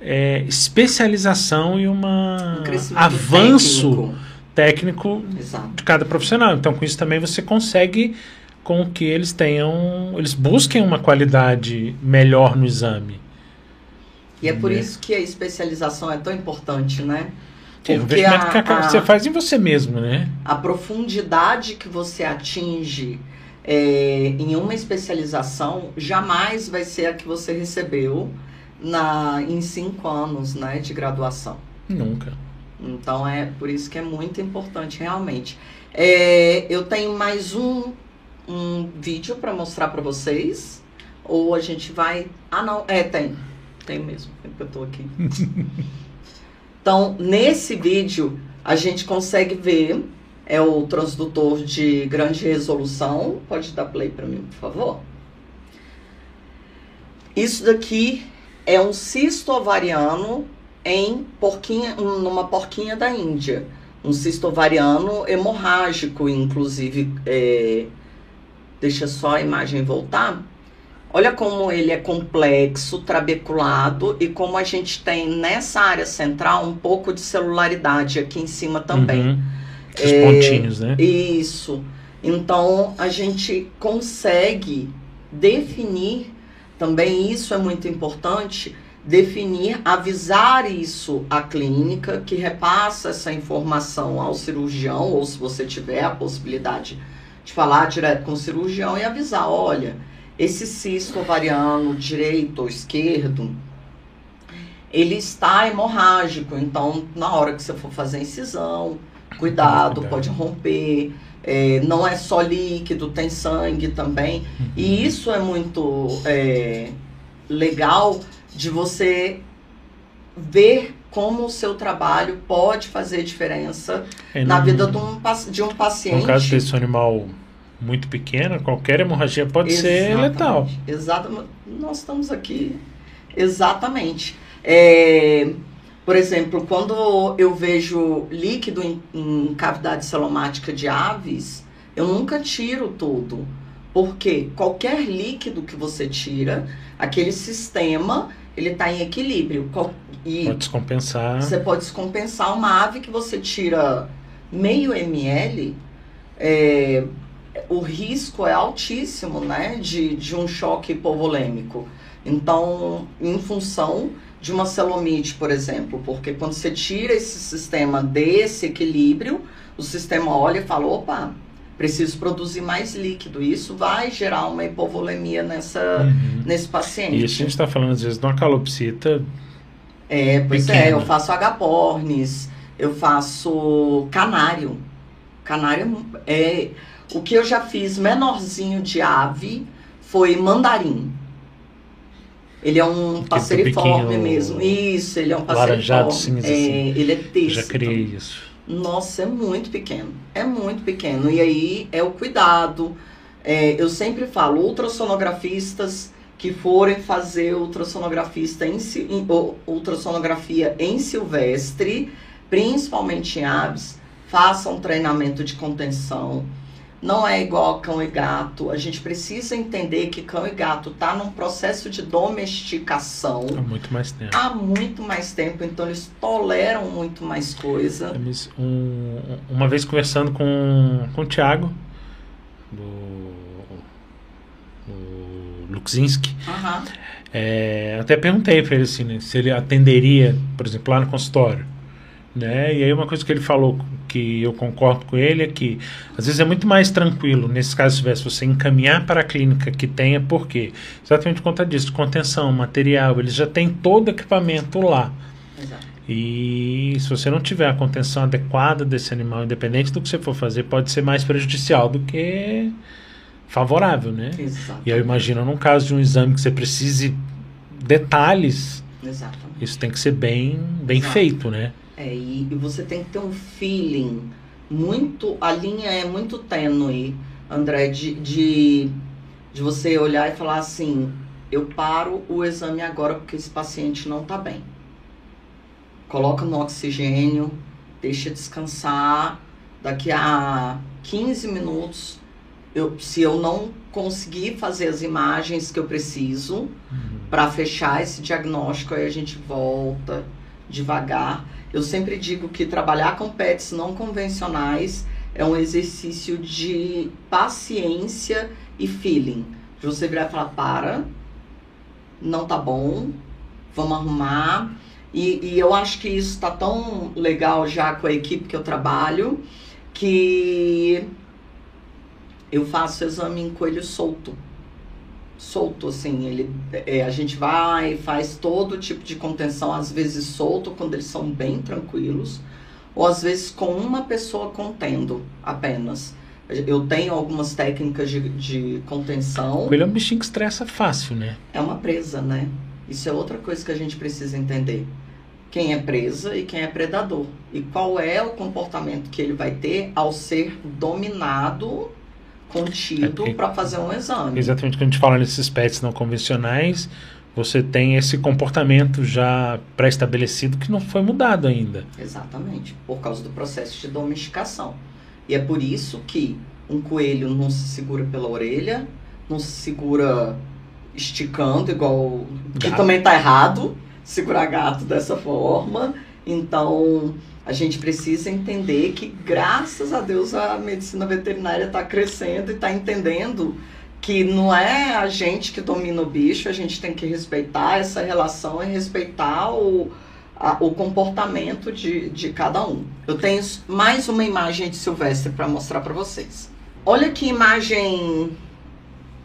é, especialização e uma Um avanço técnico. técnico de cada profissional. Então, com isso também você consegue com que eles tenham, eles busquem uma qualidade melhor no exame. E é por Né? isso que a especialização é tão importante, né? Que Porque investimento a- que você faz em você mesmo, né? a profundidade que você atinge é, em uma especialização jamais vai ser a que você recebeu na, em cinco anos né, de graduação. Nunca. Então é por isso que é muito importante realmente. É, eu tenho mais um, um vídeo para mostrar para vocês, ou a gente vai. Ah, não, é, tem. Tem mesmo, é que eu tô aqui. então, nesse vídeo, a gente consegue ver. É o transdutor de grande resolução. Pode dar play para mim, por favor? Isso daqui é um cisto ovariano em porquinha, numa porquinha da Índia. Um cisto ovariano hemorrágico, inclusive. É... Deixa só a imagem voltar. Olha como ele é complexo, trabeculado e como a gente tem nessa área central um pouco de celularidade aqui em cima também. Uhum. Os é, pontinhos, né? Isso. Então a gente consegue definir também isso é muito importante definir, avisar isso à clínica, que repassa essa informação ao cirurgião, ou se você tiver a possibilidade de falar direto com o cirurgião e avisar, olha, esse cisto ovariano direito ou esquerdo, ele está hemorrágico, então na hora que você for fazer a incisão, cuidado, pode romper, é, não é só líquido, tem sangue também, uhum. e isso é muito é, legal de você ver como o seu trabalho pode fazer diferença é, na vida de um, de um paciente. No caso desse animal muito pequeno, qualquer hemorragia pode Exatamente. ser letal. Exatamente. Nós estamos aqui. Exatamente. É, por exemplo, quando eu vejo líquido em, em cavidade celomática de aves, eu nunca tiro tudo. Porque qualquer líquido que você tira, aquele sistema ele está em equilíbrio. E pode descompensar. Você pode descompensar uma ave que você tira meio ml, é, o risco é altíssimo, né, de, de um choque hipovolêmico. Então, em função de uma celomite, por exemplo, porque quando você tira esse sistema desse equilíbrio, o sistema olha e fala, opa, preciso produzir mais líquido. Isso vai gerar uma hipovolemia nessa, uhum. nesse paciente. E isso a gente está falando, às vezes, de uma calopsita. É, pois pequena. é, eu faço agapornis, eu faço canário. Canário é. O que eu já fiz menorzinho de ave foi mandarim. Ele é um passeriforme mesmo. Isso, ele é um passeriforme. Cinza, é, assim. Ele é texto. Já criei isso. Nossa, é muito pequeno. É muito pequeno. E aí é o cuidado. É, eu sempre falo, ultrassonografistas que forem fazer ultrassonografista em, em, ultrassonografia em silvestre, principalmente em aves, façam treinamento de contenção não é igual cão e gato. A gente precisa entender que cão e gato tá num processo de domesticação. Há muito mais tempo. Há muito mais tempo, então eles toleram muito mais coisa. Um, uma vez conversando com, com o Thiago, do, do Luxinski, uhum. é, até perguntei para ele assim, né, se ele atenderia, por exemplo, lá no consultório. Né? E aí uma coisa que ele falou que eu concordo com ele é que às vezes é muito mais tranquilo, nesse caso, se tivesse você encaminhar para a clínica que tenha, por quê? Exatamente por conta disso, contenção, material, eles já têm todo o equipamento lá. Exato. E se você não tiver a contenção adequada desse animal, independente do que você for fazer, pode ser mais prejudicial do que favorável, né? Exato. E eu imagino num caso de um exame que você precise detalhes, Exatamente. isso tem que ser bem, bem feito, né? É, e, você tem que ter um feeling muito. A linha é muito tênue, André, de, de, de você olhar e falar assim: eu paro o exame agora porque esse paciente não está bem. Coloca no oxigênio, deixa descansar. Daqui a 15 minutos, eu, se eu não conseguir fazer as imagens que eu preciso uhum. para fechar esse diagnóstico, aí a gente volta devagar eu sempre digo que trabalhar com pets não convencionais é um exercício de paciência e feeling. Você virar e falar, para, não tá bom, vamos arrumar. E, e eu acho que isso está tão legal já com a equipe que eu trabalho, que eu faço exame em coelho solto solto, assim. Ele, é, a gente vai, faz todo tipo de contenção, às vezes solto, quando eles são bem tranquilos, ou às vezes com uma pessoa contendo apenas. Eu tenho algumas técnicas de, de contenção. Coelho é um bichinho que estressa fácil, né? É uma presa, né? Isso é outra coisa que a gente precisa entender. Quem é presa e quem é predador. E qual é o comportamento que ele vai ter ao ser dominado, contido, É para fazer um exame. Exatamente quando a gente fala nesses pets não convencionais, você tem esse comportamento já pré-estabelecido que não foi mudado ainda. Exatamente, por causa do processo de domesticação. E é por isso que um coelho não se segura pela orelha, não se segura esticando, igual. que Gato. também tá errado, segurar gato dessa forma. Então, a gente precisa entender que, graças a Deus, a medicina veterinária está crescendo e está entendendo que não é a gente que domina o bicho, a gente tem que respeitar essa relação e respeitar o, a- o comportamento de, de cada um. Eu tenho mais uma imagem de Silvestre para mostrar para vocês. Olha que imagem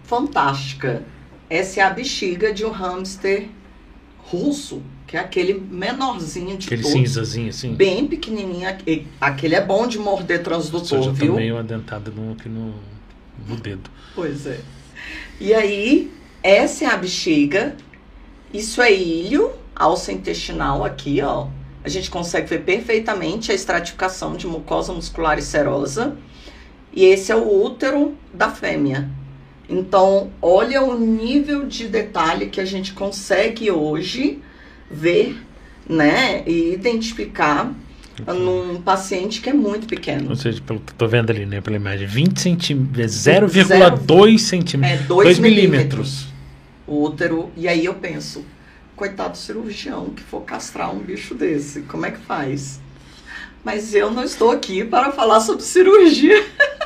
fantástica. Essa é a bexiga de um hamster russo, que é aquele menorzinho de Aquele todos, cinzazinho assim. bem pequenininho. Aque- Aquele é bom de morder Nossa, eu transdutor, já viu? tomei uma dentada no, aqui no, no dedo. Pois é. E aí, essa é a bexiga. Isso é ilho, alça intestinal aqui, ó. A gente consegue ver perfeitamente a estratificação de mucosa muscular e serosa. E esse é o útero da fêmea. Então, olha o nível de detalhe que a gente consegue hoje ver, né, e identificar num paciente que é muito pequeno. Ou seja, pelo que eu tô vendo ali, né, pela imagem, 20 centímetros, 0,2 centímetros, É 2 2 milímetros. milímetros. o útero. E aí eu penso, coitado do cirurgião que for castrar um bicho desse, como é que faz? Mas eu não estou aqui para falar sobre cirurgia.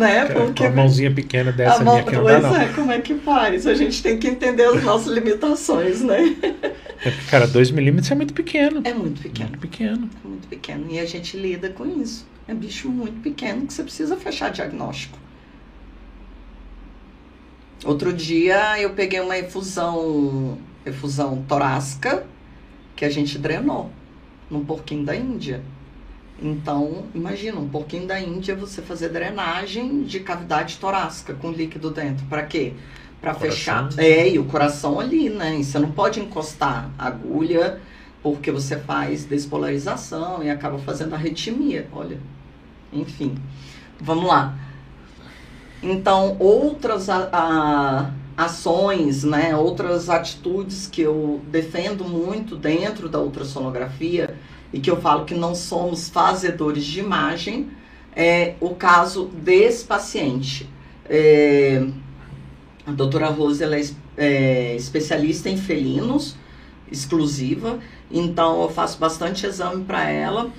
né? Porque Uma mãozinha pequena dessa a mão, minha não pois dá, não. é, como é que faz? A gente tem que entender as nossas limitações, né? É cara, 2 milímetros é muito pequeno. É muito pequeno, Muito pequeno. é muito pequeno. E a gente lida com isso. É bicho muito pequeno que você precisa fechar diagnóstico. Outro dia eu peguei uma efusão, efusão torácica que a gente drenou num porquinho da Índia. Então, imagina, um porquinho da Índia você fazer drenagem de cavidade torácica com líquido dentro. Para quê? Para Coração. fechar. É, e o coração ali, né? E você não pode encostar a agulha porque você faz despolarização e acaba fazendo arritmia. Olha, enfim. Vamos lá. Então, outras a- a- ações, né, outras atitudes que eu defendo muito dentro da ultrassonografia e que eu falo que não somos fazedores de imagem, é o caso desse paciente. É, a doutora Rose ela é, é especialista em felinos, exclusiva, então eu faço bastante exame para ela.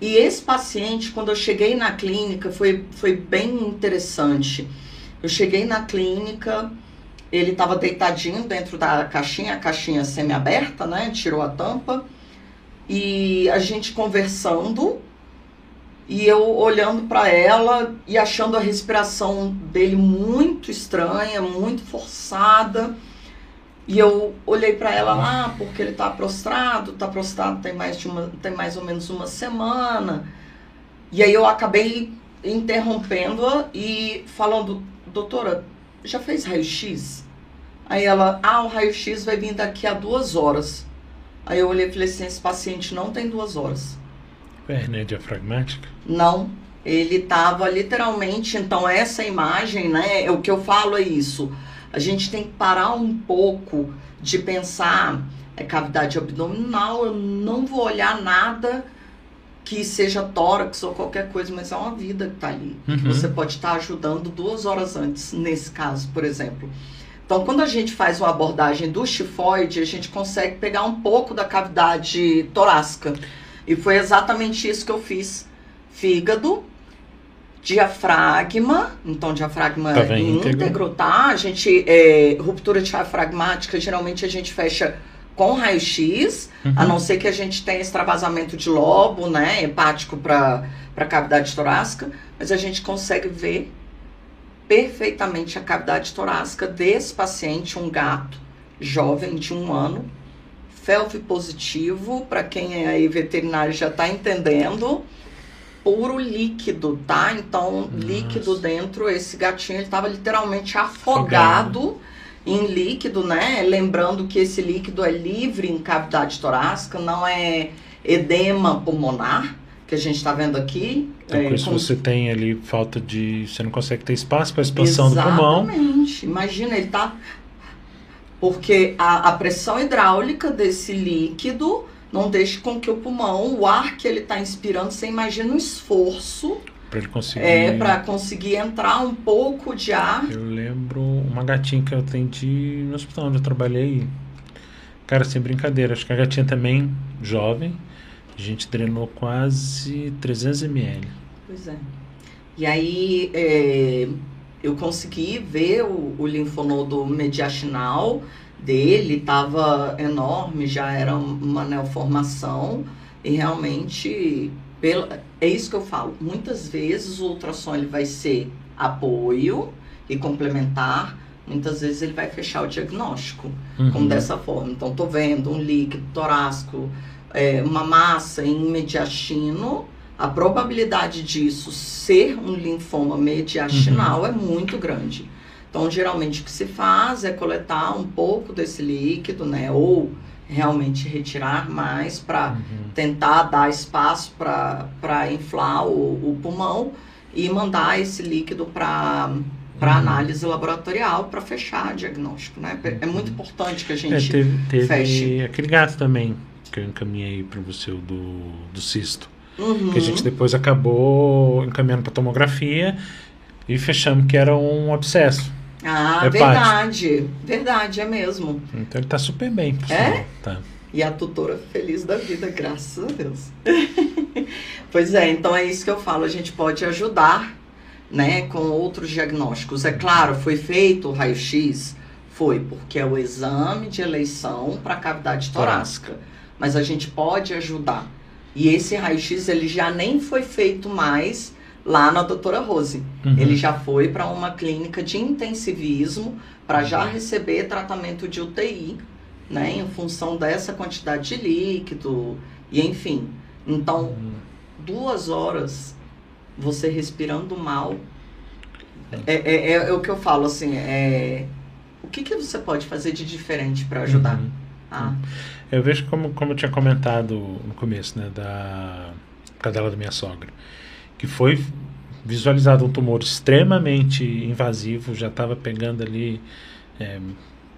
E esse paciente, quando eu cheguei na clínica, foi, foi bem interessante. Eu cheguei na clínica, ele estava deitadinho dentro da caixinha, a caixinha semi-aberta, né? Tirou a tampa. E a gente conversando, e eu olhando para ela e achando a respiração dele muito estranha, muito forçada. E eu olhei para ela lá, porque ele tá prostrado, tá prostrado tem mais, de uma, tem mais ou menos uma semana. E aí eu acabei interrompendo-a e falando, doutora, já fez raio-x? Aí ela, ah, o raio-x vai vir daqui a duas horas. Aí eu olhei e falei assim, esse paciente não tem duas horas. Hernia diafragmática. Não, ele estava literalmente, então essa imagem, né, o que eu falo é isso. A gente tem que parar um pouco de pensar, é cavidade abdominal, eu não vou olhar nada que seja tórax ou qualquer coisa, mas é uma vida que está ali. Uhum. Você pode estar ajudando duas horas antes, nesse caso, por exemplo. Então, quando a gente faz uma abordagem do chifoide, a gente consegue pegar um pouco da cavidade torácica. E foi exatamente isso que eu fiz. Fígado, diafragma, então diafragma Tava íntegro, íntegro. tá? A gente, é, ruptura diafragmática, geralmente a gente fecha com raio-x, Uhum. a não ser que a gente tenha extravasamento de lobo, né, hepático para cavidade torácica, mas a gente consegue ver perfeitamente a cavidade torácica desse paciente, um gato jovem de um ano, felve positivo, para quem é aí veterinário já está entendendo, puro líquido, tá? Então, Nossa. líquido dentro, esse gatinho estava literalmente afogado em líquido, né? Lembrando que esse líquido é livre em cavidade torácica, não é edema pulmonar, que a gente está vendo aqui. Então, é, com isso como- você tem ali falta de. Você não consegue ter espaço para expansão do pulmão. Exatamente. Imagina, ele tá. Porque a, a pressão hidráulica desse líquido não deixa com que o pulmão, o ar que ele está inspirando, você imagina o esforço Para ele conseguir. é, para conseguir entrar um pouco de ar. Eu lembro uma gatinha que eu atendi no hospital onde eu trabalhei. Cara, sem brincadeira, acho que a gatinha também, jovem, a gente drenou quase 300 ml. Pois é. E aí é, eu consegui ver o, o linfonodo mediastinal dele, estava enorme, já era uma neoformação e realmente pela, é isso que eu falo. Muitas vezes o ultrassom ele vai ser apoio e complementar, muitas vezes ele vai fechar o diagnóstico como Uhum. dessa forma. Então, tô vendo um líquido torácico, é, uma massa em mediastino. A probabilidade disso ser um linfoma mediastinal Uhum. é muito grande. Então, geralmente o que se faz é coletar um pouco desse líquido, né? Ou realmente retirar mais para Uhum. tentar dar espaço para inflar o, o pulmão e mandar esse líquido para para Uhum. análise laboratorial para fechar diagnóstico, né? É muito importante que a É, gente teve teve feche. aquele gato também que eu encaminhei para você, o do, do cisto. Uhum. Que a gente depois acabou encaminhando para tomografia e fechamos que era um abscesso. Ah, hepático. verdade, verdade, é mesmo. Então ele tá super bem, por É? Tá. E a tutora feliz da vida, graças a Deus. pois é, então é isso que eu falo, a gente pode ajudar, né, com outros diagnósticos. É claro, foi feito o raio-x, foi porque é o exame de eleição para cavidade torácica, mas a gente pode ajudar. E esse raio-x ele já nem foi feito mais lá na doutora Rose. Uhum. Ele já foi para uma clínica de intensivismo para já receber tratamento de UTI, né, em função dessa quantidade de líquido e enfim. Então, Uhum. duas horas você respirando mal é, é, é- é o que eu falo assim. É, o que, que você pode fazer de diferente para ajudar? Uhum. Ah, Eu vejo como, como eu tinha comentado no começo, né, da cadela da minha sogra, que foi visualizado um tumor extremamente invasivo, já estava pegando ali é,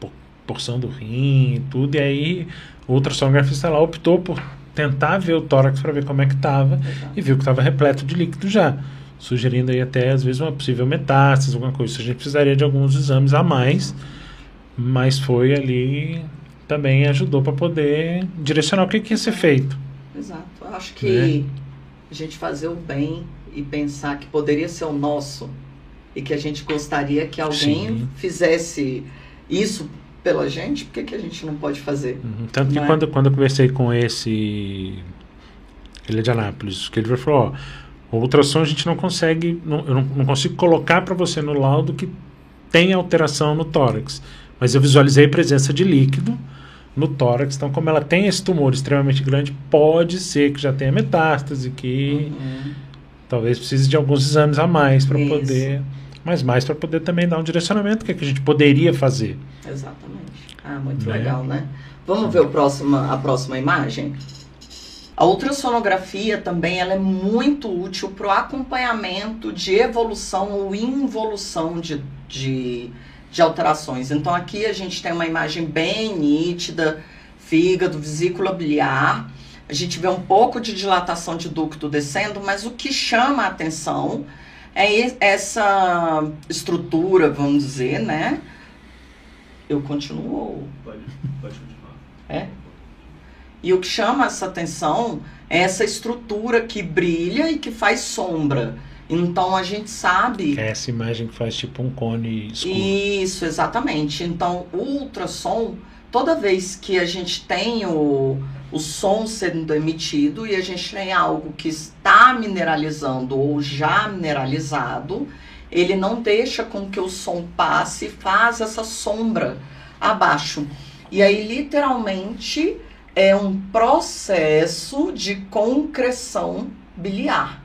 por- porção do rim e tudo, e aí o ultrassonografista lá optou por tentar ver o tórax para ver como é que estava e viu que estava repleto de líquido já, sugerindo aí até às vezes uma possível metástase, alguma coisa. A gente precisaria de alguns exames a mais, mas foi ali também ajudou para poder direcionar o que, que ia ser feito. Exato. Acho que a gente fazer o bem e pensar que poderia ser o nosso e que a gente gostaria que alguém Sim. fizesse isso pela gente, por que, que a gente não pode fazer? Uhum. Tanto que é? quando, quando eu conversei com esse. Ele é de Anápolis, que ele falou: ó, o ultrassom a gente não consegue. Não, eu não, não consigo colocar para você no laudo que tem alteração no tórax. Mas eu visualizei a presença de líquido no tórax. Então, como ela tem esse tumor extremamente grande, pode ser que já tenha metástase, que Uhum. talvez precise de alguns exames a mais para poder. Mas mais para poder também dar um direcionamento, o que, é que a gente poderia fazer. Exatamente. Ah, muito Né? legal, né? Vamos ver o próximo, a próxima imagem? A ultrassonografia também ela é muito útil para o acompanhamento de evolução ou involução de, de, de alterações. Então aqui a gente tem uma imagem bem nítida, fígado, vesícula biliar. A gente vê um pouco de dilatação de ducto descendo, mas o que chama a atenção é essa estrutura, vamos dizer, né? Eu continuo. Pode, pode continuar. É? E o que chama essa atenção é essa estrutura que brilha e que faz sombra. Então a gente sabe. É essa imagem que faz tipo um cone escuro. Isso, exatamente. Então, o ultrassom, toda vez que a gente tem o, o som sendo emitido e a gente tem algo que está mineralizando ou já mineralizado, ele não deixa com que o som passe e faz essa sombra abaixo. E aí, literalmente, é um processo de concreção biliar.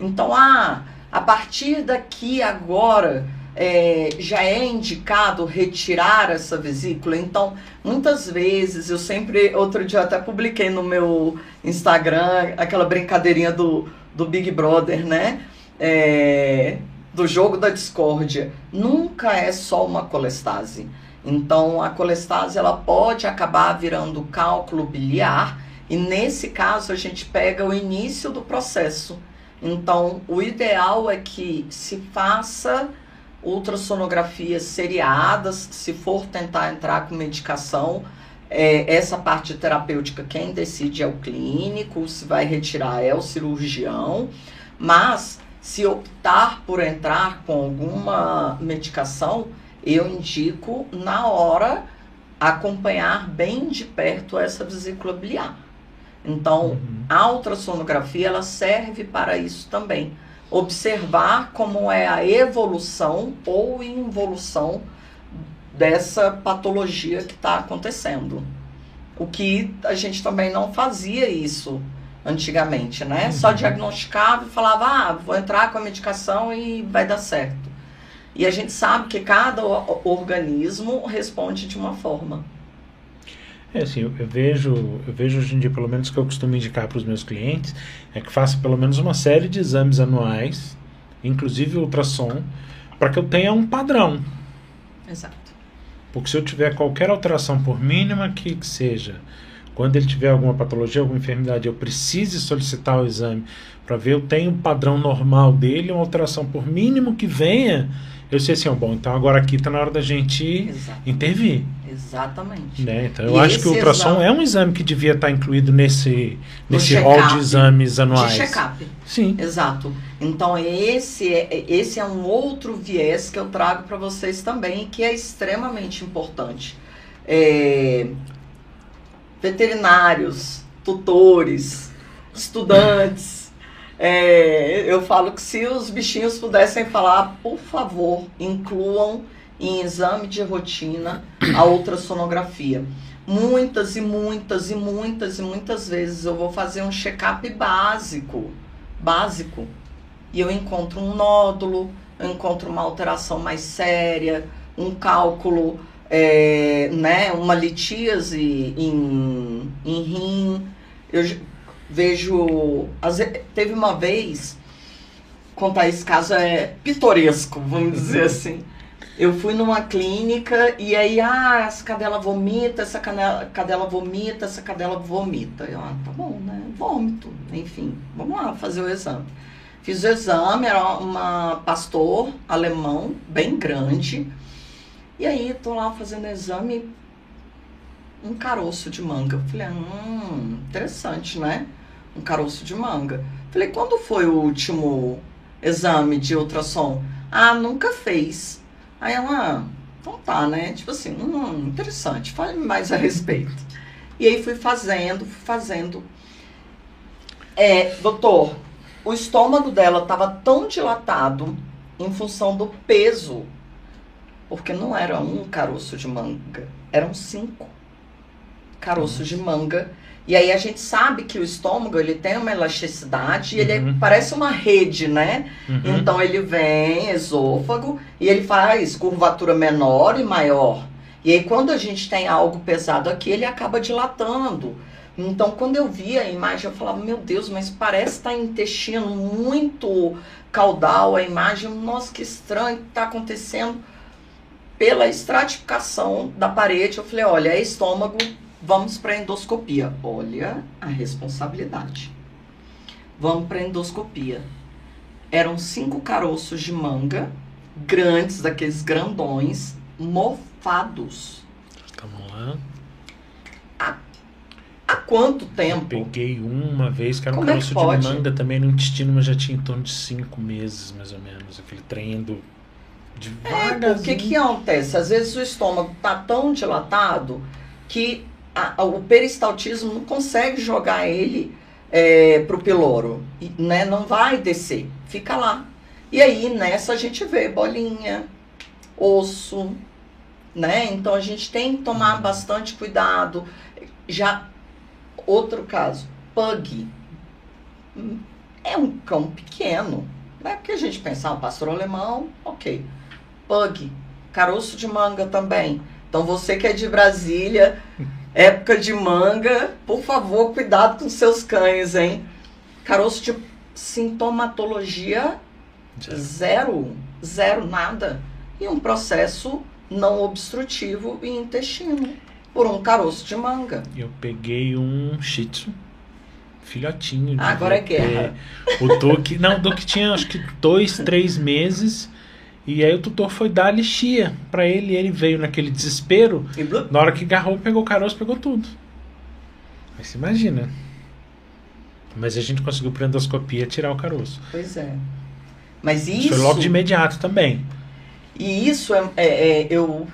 Então, ah, a partir daqui agora é, já é indicado retirar essa vesícula. Então, muitas vezes, eu sempre, outro dia até publiquei no meu Instagram aquela brincadeirinha do, do Big Brother, né? É, do jogo da discórdia. Nunca é só uma colestase. Então, a colestase ela pode acabar virando cálculo biliar e nesse caso a gente pega o início do processo. Então, o ideal é que se faça ultrassonografias seriadas, se for tentar entrar com medicação, é, essa parte terapêutica quem decide é o clínico, se vai retirar é o cirurgião, mas se optar por entrar com alguma medicação, eu indico na hora acompanhar bem de perto essa vesícula biliar. Então, uhum. a ultrassonografia ela serve para isso também. Observar como é a evolução ou involução dessa patologia que está acontecendo. O que a gente também não fazia isso antigamente, né? Uhum. Só diagnosticava e falava, ah, vou entrar com a medicação e vai dar certo. E a gente sabe que cada organismo responde de uma forma. É assim, eu, vejo, eu vejo hoje em dia, pelo menos que eu costumo indicar para os meus clientes, é que faça pelo menos uma série de exames anuais, inclusive ultrassom, para que eu tenha um padrão. Exato. Porque se eu tiver qualquer alteração, por mínima que, que seja, quando ele tiver alguma patologia, alguma enfermidade, eu precise solicitar o exame para ver eu tenho o padrão normal dele, uma alteração por mínimo que venha, eu sei assim, ó, bom, então agora aqui está na hora da gente Exatamente. intervir. Exatamente. Né? Então eu e acho que o ultrassom exame... é um exame que devia estar tá incluído nesse, nesse rol de exames anuais. De check-up. Sim. Exato. Então esse é, esse é um outro viés que eu trago para vocês também, que é extremamente importante. É, veterinários, tutores, estudantes é, eu falo que se os bichinhos pudessem falar, por favor, incluam em exame de rotina a ultrassonografia. Muitas e muitas e muitas e muitas vezes eu vou fazer um check-up básico, básico, e eu encontro um nódulo, eu encontro uma alteração mais séria, um cálculo, é, né, uma litíase em, em rim. Eu, vejo. Teve uma vez, contar esse caso é pitoresco, vamos dizer assim. Eu fui numa clínica e aí, ah, essa cadela vomita, essa cadela, cadela vomita, essa cadela vomita. Eu, ah, tá bom, né? Vômito, enfim, vamos lá fazer o exame. Fiz o exame, era uma pastor alemão, bem grande. E aí, tô lá fazendo o exame, um caroço de manga. Falei, hum, interessante, né? Um caroço de manga. Falei, quando foi o último exame de ultrassom? Ah, nunca fez. Aí ela, ah, então tá, né? Tipo assim, hum, interessante, fale mais a respeito. E aí fui fazendo, fui fazendo. É, doutor, o estômago dela estava tão dilatado em função do peso, porque não era um caroço de manga, eram cinco caroços de manga e aí a gente sabe que o estômago ele tem uma elasticidade e ele uhum. parece uma rede, né? Uhum. Então ele vem, esôfago, e ele faz curvatura menor e maior. E aí quando a gente tem algo pesado aqui, ele acaba dilatando. Então quando eu vi a imagem, eu falava, meu Deus, mas parece estar tá intestino muito caudal a imagem. Nossa, que estranho que está acontecendo. Pela estratificação da parede, eu falei, olha, é estômago Vamos para endoscopia. Olha a responsabilidade. Vamos para endoscopia. Eram cinco caroços de manga, grandes, daqueles grandões, mofados. Vamos lá. Há, há quanto tempo? Eu peguei uma vez que era um Como é caroço é de manga também no intestino, mas já tinha em torno de cinco meses, mais ou menos. Aquele trem devagarzinho. É, o que que acontece? Às vezes o estômago tá tão dilatado que a, o peristaltismo não consegue jogar ele é, para o piloro, né? Não vai descer, fica lá. E aí nessa a gente vê bolinha, osso, né? Então a gente tem que tomar uhum. bastante cuidado. Já outro caso, pug. é um cão pequeno. Né? Porque a gente pensa, ah, um pastor alemão, ok. Pug, caroço de manga também. Então você que é de Brasília, época de manga, por favor, cuidado com seus cães, hein? Caroço de sintomatologia zero, zero, nada. E um processo não obstrutivo e intestino por um caroço de manga. Eu peguei um shih tzu, filhotinho. de Agora é guerra. O Duque, não, o Duque tinha acho que dois, três meses. E aí o tutor foi dar a lixia pra ele e ele veio naquele desespero. Na hora que agarrou, pegou o caroço, pegou tudo. Aí você imagina. Mas a gente conseguiu por endoscopia tirar o caroço. Pois é. Mas Isso foi logo de imediato também. E isso é, é- é- eu,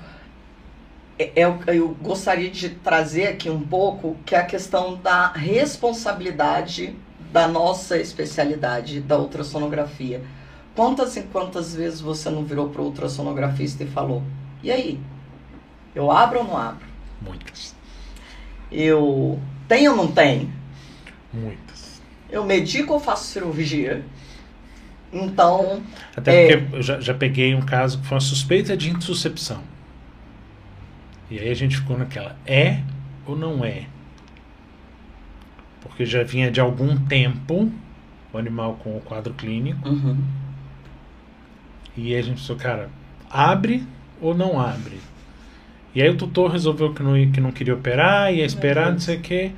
é- é- eu gostaria de trazer aqui um pouco que é a questão da responsabilidade da nossa especialidade da ultrassonografia. Quantas e quantas vezes você não virou para o ultrassonografista e falou: e aí? Eu abro ou não abro? Muitas. Eu tenho ou não tenho? Muitas. Eu medico ou faço cirurgia? Então, Até É. porque eu já, já peguei um caso que foi uma suspeita de intussuscepção. E aí a gente ficou naquela, é ou não é? Porque já vinha de algum tempo o animal com o quadro clínico. uhum, E aí a gente pensou, cara, abre ou não abre? E aí o tutor resolveu que não, ia- que não queria operar, ia esperar, não sei o quê.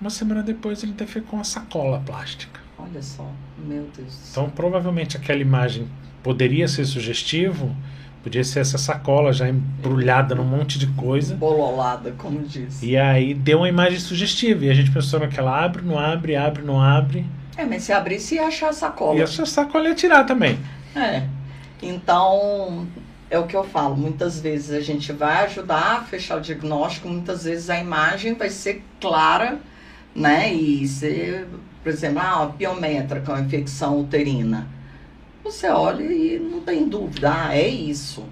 Uma semana depois ele defecou uma sacola plástica. olha só, meu Deus do céu. Então provavelmente aquela imagem poderia ser sugestivo, podia ser essa sacola já embrulhada num monte de coisa. Bololada, como diz. E aí deu uma imagem sugestiva. E a gente pensou naquela abre, não abre, abre, não abre. É, mas se abrisse ia achar a sacola. E essa sacola ia tirar também. É. Então, é o que eu falo. Muitas vezes a gente vai ajudar a fechar o diagnóstico, muitas vezes a imagem vai ser clara, né? E ser, por exemplo, ah, uma piometra, que é uma infecção uterina. Você olha e não tem dúvida, ah, é isso.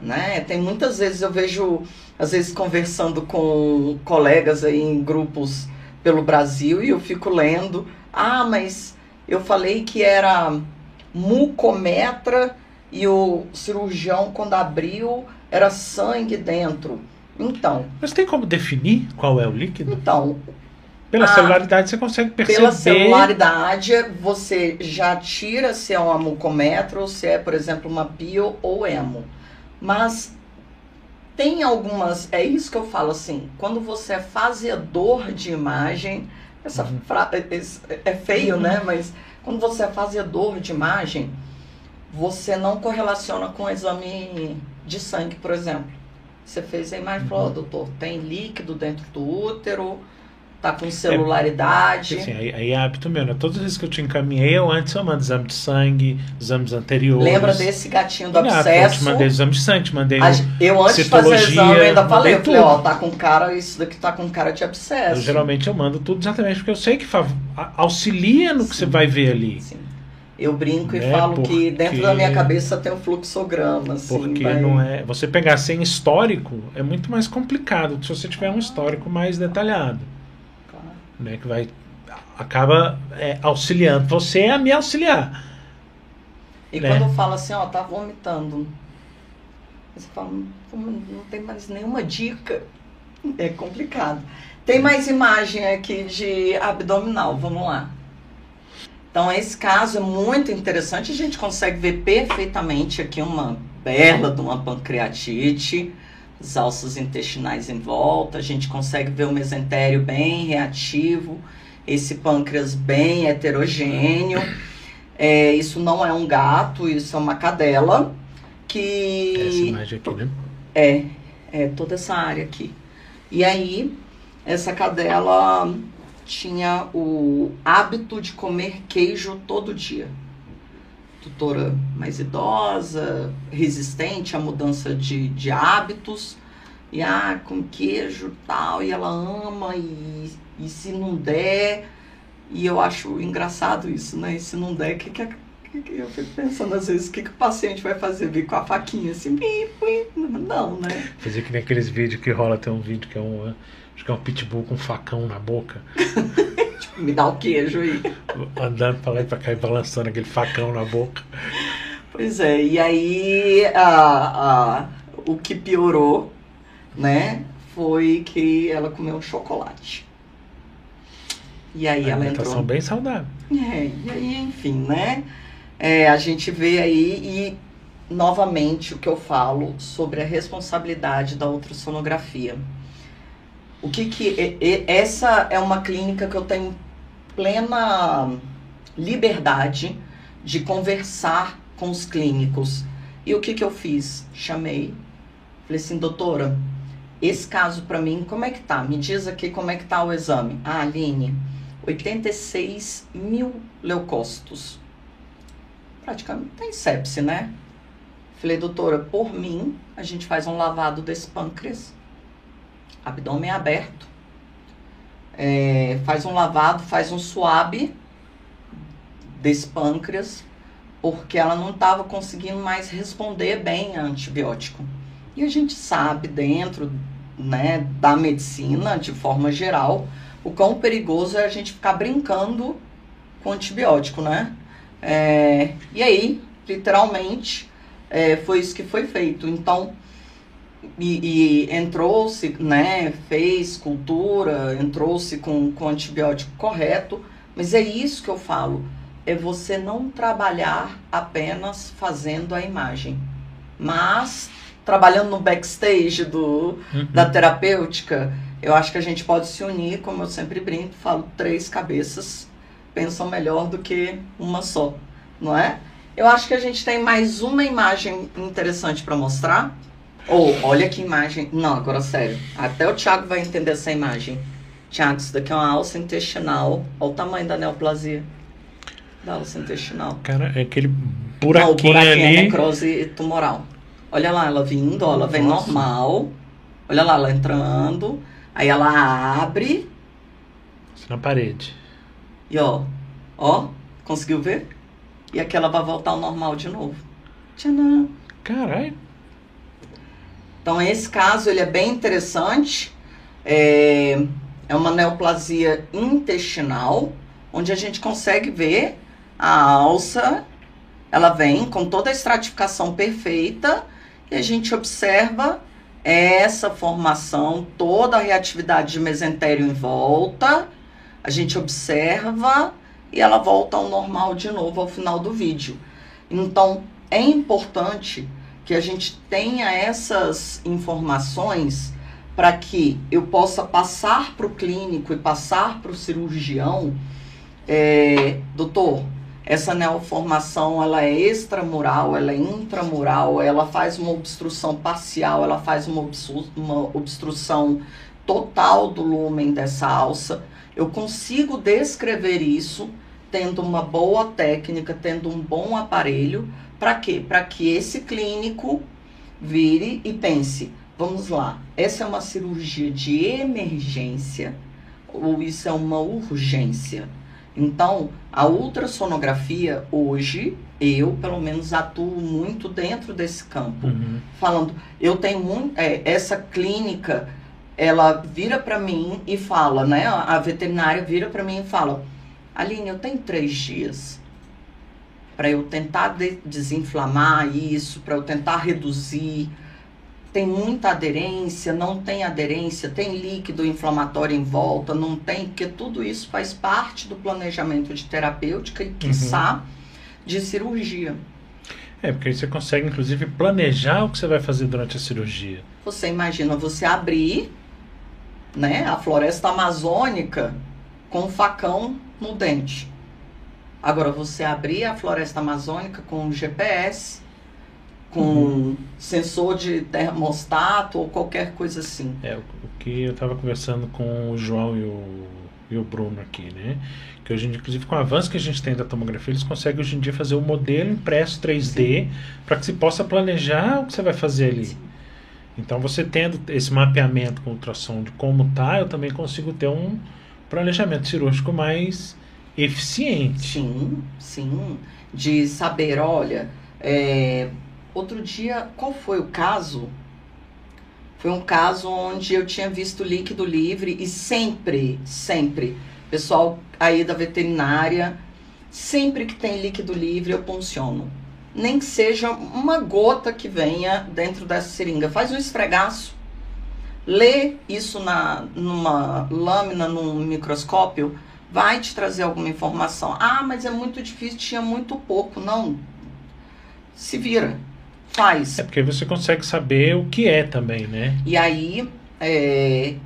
Né? Tem muitas vezes eu vejo, às vezes, conversando com colegas aí em grupos pelo Brasil e eu fico lendo, ah, mas eu falei que era mucometra e o cirurgião, quando abriu, era sangue dentro. Então, Mas tem como definir qual é o líquido? então Pela Ah, celularidade você consegue perceber. pela celularidade, você já tira se é uma mucometra ou se é, por exemplo, uma bio ou hemo. Mas tem algumas, é isso que eu falo assim, quando você é fazedor de imagem, essa Uhum. fra- esse- é feio, né? Mas quando você é fazedor de imagem, você não correlaciona com o exame de sangue, por exemplo. Você fez a imagem e falou, Uhum. doutor, tem líquido dentro do útero, tá com celularidade. Assim, aí, aí é hábito meu, né? Todas as vezes que eu te encaminhei, eu antes eu mando exame de sangue, exames anteriores. Lembra desse gatinho do Ah, eu te abscesso? mandei exame de sangue, te mandei. A o- gen- Eu, antes de fazer o exame, eu ainda falei, eu falei, ó, tá com cara, isso daqui tá com cara de abscesso. Eu, geralmente eu mando tudo exatamente porque eu sei que auxilia no que você Sim. vai ver ali. Sim. Eu brinco e Né, falo que dentro porque- da minha cabeça tem um fluxograma, assim. Porque vai- não é. Você pegar sem histórico é muito mais complicado se você tiver um histórico mais detalhado. Claro. Né, que vai. Acaba é, auxiliando você a me auxiliar. E Né? quando eu falo assim, ó, tá vomitando. Você fala, "Pô, mas não tem mais nenhuma dica. É complicado. Tem mais imagem aqui de abdominal, vamos lá. Então, esse caso é muito interessante. A gente consegue ver perfeitamente aqui uma bela de uma pancreatite, as alças intestinais em volta. A gente consegue ver o mesentério bem reativo, esse pâncreas bem heterogêneo. É, isso não é um gato, isso é uma cadela Essa que imagem aqui, né? é, é toda essa área aqui. E aí, essa cadela tinha o hábito de comer queijo todo dia. Tutora mais idosa, resistente à mudança de, de hábitos. E ah, com queijo tal, e ela ama, e, e se não der. E eu acho engraçado isso, né? E se não der, que, que, que, que eu fico pensando às vezes, o que, que o paciente vai fazer? Vir com a faquinha assim, não, né? Fazer que nem aqueles vídeos que rola, tem um vídeo que é um. Acho que é um pitbull com um facão na boca. Tipo Me dá o queijo aí. Andando pra lá e pra cá e balançando aquele facão na boca. Pois é, e aí a, a, o que piorou, né, foi que ela comeu um chocolate. E aí ela Alimentação entrou. bem saudável. É, e aí, enfim, né? É, a gente vê aí e novamente o que eu falo sobre a responsabilidade da ultrassonografia. O que que e- e- essa é uma clínica que eu tenho plena liberdade de conversar com os clínicos. E o que que eu fiz? Chamei, falei assim, doutora, esse caso para mim, como é que tá? Me diz aqui como é que tá o exame. Ah, Aline, 86 mil leucócitos. Praticamente tem sepse, né? Falei, doutora, por mim, a gente faz um lavado desse pâncreas, abdômen aberto, é, faz um lavado, faz um suave desse pâncreas, porque ela não estava conseguindo mais responder bem a antibiótico. E a gente sabe dentro né, da medicina, de forma geral, o quão perigoso é a gente ficar brincando com antibiótico, né? É, e aí, literalmente, é, foi isso que foi feito. Então, e, e entrou-se, né, fez cultura, entrou-se com, com antibiótico correto, mas é isso que eu falo, é você não trabalhar apenas fazendo a imagem, mas trabalhando no backstage do, Uhum. da terapêutica, eu acho que a gente pode se unir, como eu sempre brinco, falo, três cabeças pensam melhor do que uma só, não é? Eu acho que a gente tem mais uma imagem interessante para mostrar. Ou, olha que imagem. Não, agora sério. Até o Thiago vai entender essa imagem. Thiago, isso daqui é uma alça intestinal. Olha o tamanho da neoplasia. Da alça intestinal. Cara, é aquele Não, o buraquinho buraquinho é ali. necrose tumoral. Olha lá, ela vindo, ó, ela vem Nossa. normal. Olha lá, ela entrando. Aí ela abre Na parede. e ó, ó, conseguiu ver? E aqui ela vai voltar ao normal de novo. Tchanã. Caralho. Então, esse caso ele é bem interessante. É, é uma neoplasia intestinal, onde a gente consegue ver a alça, ela vem com toda a estratificação perfeita, e a gente observa essa formação, toda a reatividade de mesentério em volta, a gente observa e ela volta ao normal de novo ao final do vídeo. Então, é importante que a gente tenha essas informações para que eu possa passar para o clínico e passar para o cirurgião, é, doutor, essa neoformação ela é extramural, ela é intramural, ela faz uma obstrução parcial, ela faz uma, obstru- uma obstrução total do lumen dessa alça. Eu consigo descrever isso tendo uma boa técnica, tendo um bom aparelho, para quê? Para que esse clínico vire e pense: vamos lá, essa é uma cirurgia de emergência ou isso é uma urgência? Então, a ultrassonografia hoje, eu pelo menos atuo muito dentro desse campo Uhum. falando, eu tenho muito, é, essa clínica, ela vira para mim e fala, né? A veterinária vira para mim e fala, Aline, eu tenho três dias para eu tentar de- desinflamar isso, para eu tentar reduzir. Tem muita aderência, não tem aderência, tem líquido inflamatório em volta, não tem, porque tudo isso faz parte do planejamento de terapêutica e, quiçá, de cirurgia. É, porque aí você consegue, inclusive, planejar o que você vai fazer durante a cirurgia. Você imagina você abrir, né, a floresta amazônica com um facão no dente. Agora você abrir a floresta amazônica com um GPS, com sensor de termostato ou qualquer coisa assim. É, o, que eu estava conversando com o João e o, e o Bruno aqui, né? Que hoje em dia, inclusive com o avanço que a gente tem da tomografia, eles conseguem hoje em dia fazer o modelo impresso 3D para que se possa planejar o que você vai fazer ali. Então, você tendo esse mapeamento com ultrassom de como tá, eu também consigo ter um planejamento cirúrgico mais eficiente. Sim, sim. De saber, olha, é, outro dia, qual foi o caso? Foi um caso onde eu tinha visto líquido livre e sempre, sempre, Pessoal aí da veterinária, sempre que tem líquido livre eu funciono. Nem que seja uma gota que venha dentro dessa seringa. Faz um esfregaço. Lê isso na, numa lâmina, num microscópio, vai te trazer alguma informação. Ah, mas é muito difícil, tinha muito pouco. Não. Se vira. Faz. É porque você consegue saber o que é também, né? E aí, é,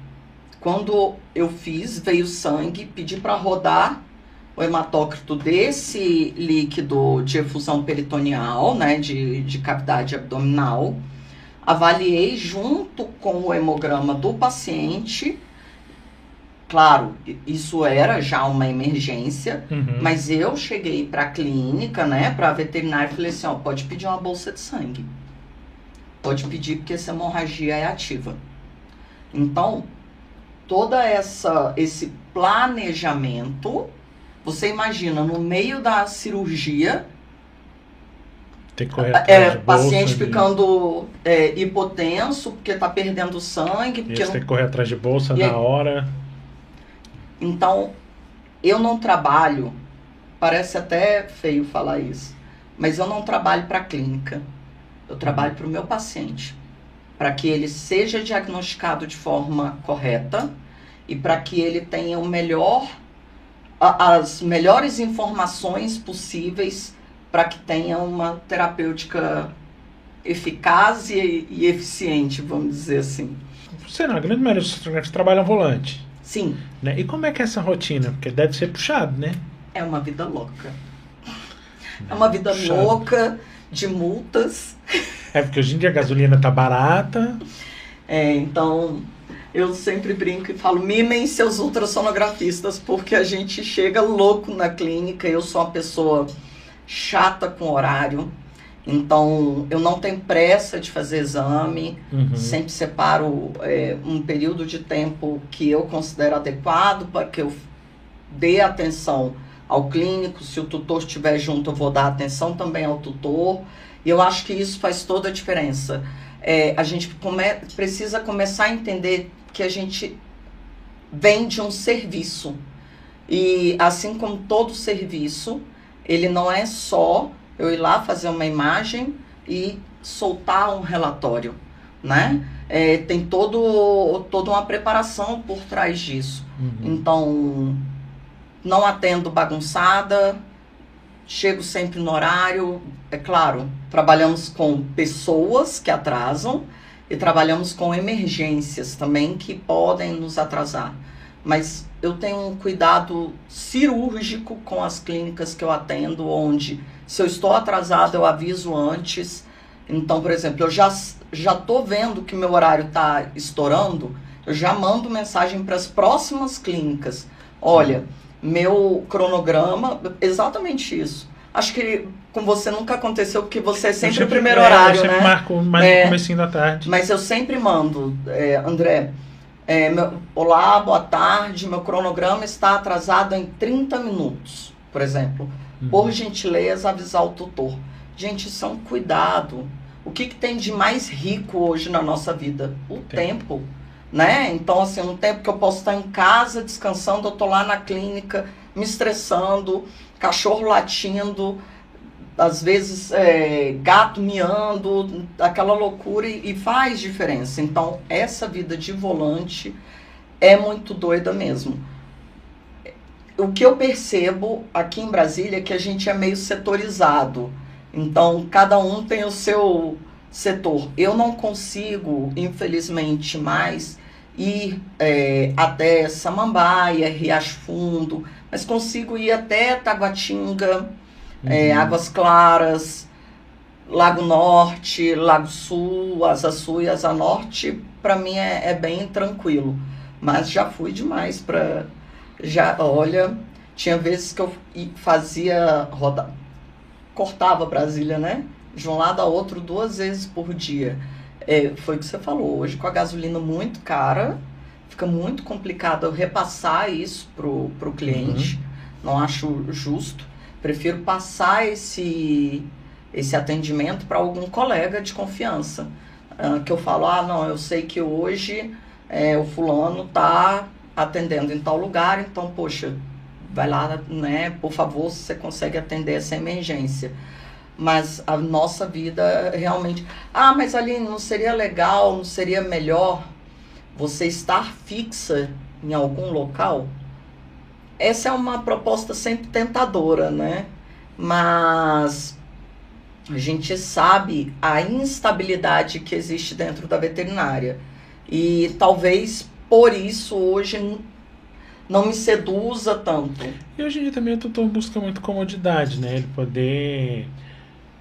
quando eu fiz, veio sangue, pedi para rodar o hematócrito desse líquido de efusão peritoneal, né, de, de cavidade abdominal, avaliei junto com o hemograma do paciente. Claro, isso era já uma emergência, Uhum. mas eu cheguei para a clínica, né, para a veterinária e falei assim, ó, pode pedir uma bolsa de sangue. Pode pedir porque essa hemorragia é ativa. Então, toda essa esse planejamento, você imagina no meio da cirurgia, é, de paciente bolsa, de- ficando é, hipotenso porque está perdendo sangue, porque Isso, tem que correr atrás de bolsa E na aí- hora. Então, eu não trabalho, parece até feio falar isso, mas eu não trabalho para a clínica. Eu trabalho para o meu paciente, para que ele seja diagnosticado de forma correta e para que ele tenha o melhor, as melhores informações possíveis para que tenha uma terapêutica eficaz e, e eficiente, vamos dizer assim. Você não, a grande maioria dos fotógrafos trabalham volante. Sim, Né? E como é que é essa rotina? Porque deve ser puxado, né? É uma vida louca. É uma vida Puxado. louca de multas. É porque hoje em dia a gasolina tá barata. É, então, eu sempre brinco e falo: mimem seus ultrassonografistas, porque a gente chega louco na clínica. Eu sou uma pessoa chata com horário. Então, eu não tenho pressa de fazer exame. Uhum. Sempre separo é, um período de tempo que eu considero adequado para que eu dê atenção ao clínico. Se o tutor estiver junto, eu vou dar atenção também ao tutor. E eu acho que isso faz toda a diferença. É, a gente come- precisa começar a entender que a gente vende um serviço. E assim como todo serviço, ele não é só eu ir lá fazer uma imagem e soltar um relatório, né? É, tem todo, toda uma preparação por trás disso. Uhum. Então, não atendo bagunçada, chego sempre no horário. É claro, trabalhamos com pessoas que atrasam e trabalhamos com emergências também que podem nos atrasar. Mas eu tenho um cuidado cirúrgico com as clínicas que eu atendo, onde se eu estou atrasado, eu aviso antes. Então, por exemplo, eu já já tô vendo que meu horário está estourando, eu já mando mensagem para as próximas clínicas. Olha, meu cronograma, exatamente isso. Acho que com você nunca aconteceu, porque você é sempre Eu o primeiro é, horário, Eu sempre né? marco mais É. no comecinho da tarde. Mas eu sempre mando, é, André, é, meu- olá, boa tarde, meu cronograma está atrasado em 30 minutos, por exemplo. Uhum. Por gentileza, avisar o tutor. Gente, isso é um cuidado. O que, que tem de mais rico hoje na nossa vida? O tempo. Né? Então, assim, um tempo que eu posso estar em casa descansando, eu tô lá na clínica me estressando, cachorro latindo, às vezes é, gato miando, aquela loucura e, e faz diferença. Então, essa vida de volante é muito doida mesmo. O que eu percebo aqui em Brasília é que a gente é meio setorizado. Então, cada um tem o seu setor. Eu não consigo, infelizmente, mais ir é, até Samambaia, Riacho Fundo, mas consigo ir até Taguatinga, é, Uhum. Águas Claras, Lago Norte, Lago Sul, Asa Sul e Asa Norte, para mim é, é bem tranquilo. Mas já fui demais para já, olha, tinha vezes que eu fazia roda, cortava Brasília, né? De um lado a outro duas vezes por dia. É, foi o que você falou. Hoje com a gasolina muito cara, fica muito complicado eu repassar isso pro, pro cliente. Não acho justo. Prefiro passar esse esse atendimento para algum colega de confiança. Ah, que eu falo, ah, não, eu sei que hoje é, o fulano tá atendendo em tal lugar, então, poxa, vai lá, né, por favor, se você consegue atender essa emergência. Mas a nossa vida realmente. Ah, mas ali não seria legal, não seria melhor você estar fixa em algum local? Essa é uma proposta sempre tentadora, né? Mas a gente sabe a instabilidade que existe dentro da veterinária. E talvez por isso hoje não me seduza tanto. E hoje em dia também o tutor busca muito comodidade, né? Ele poder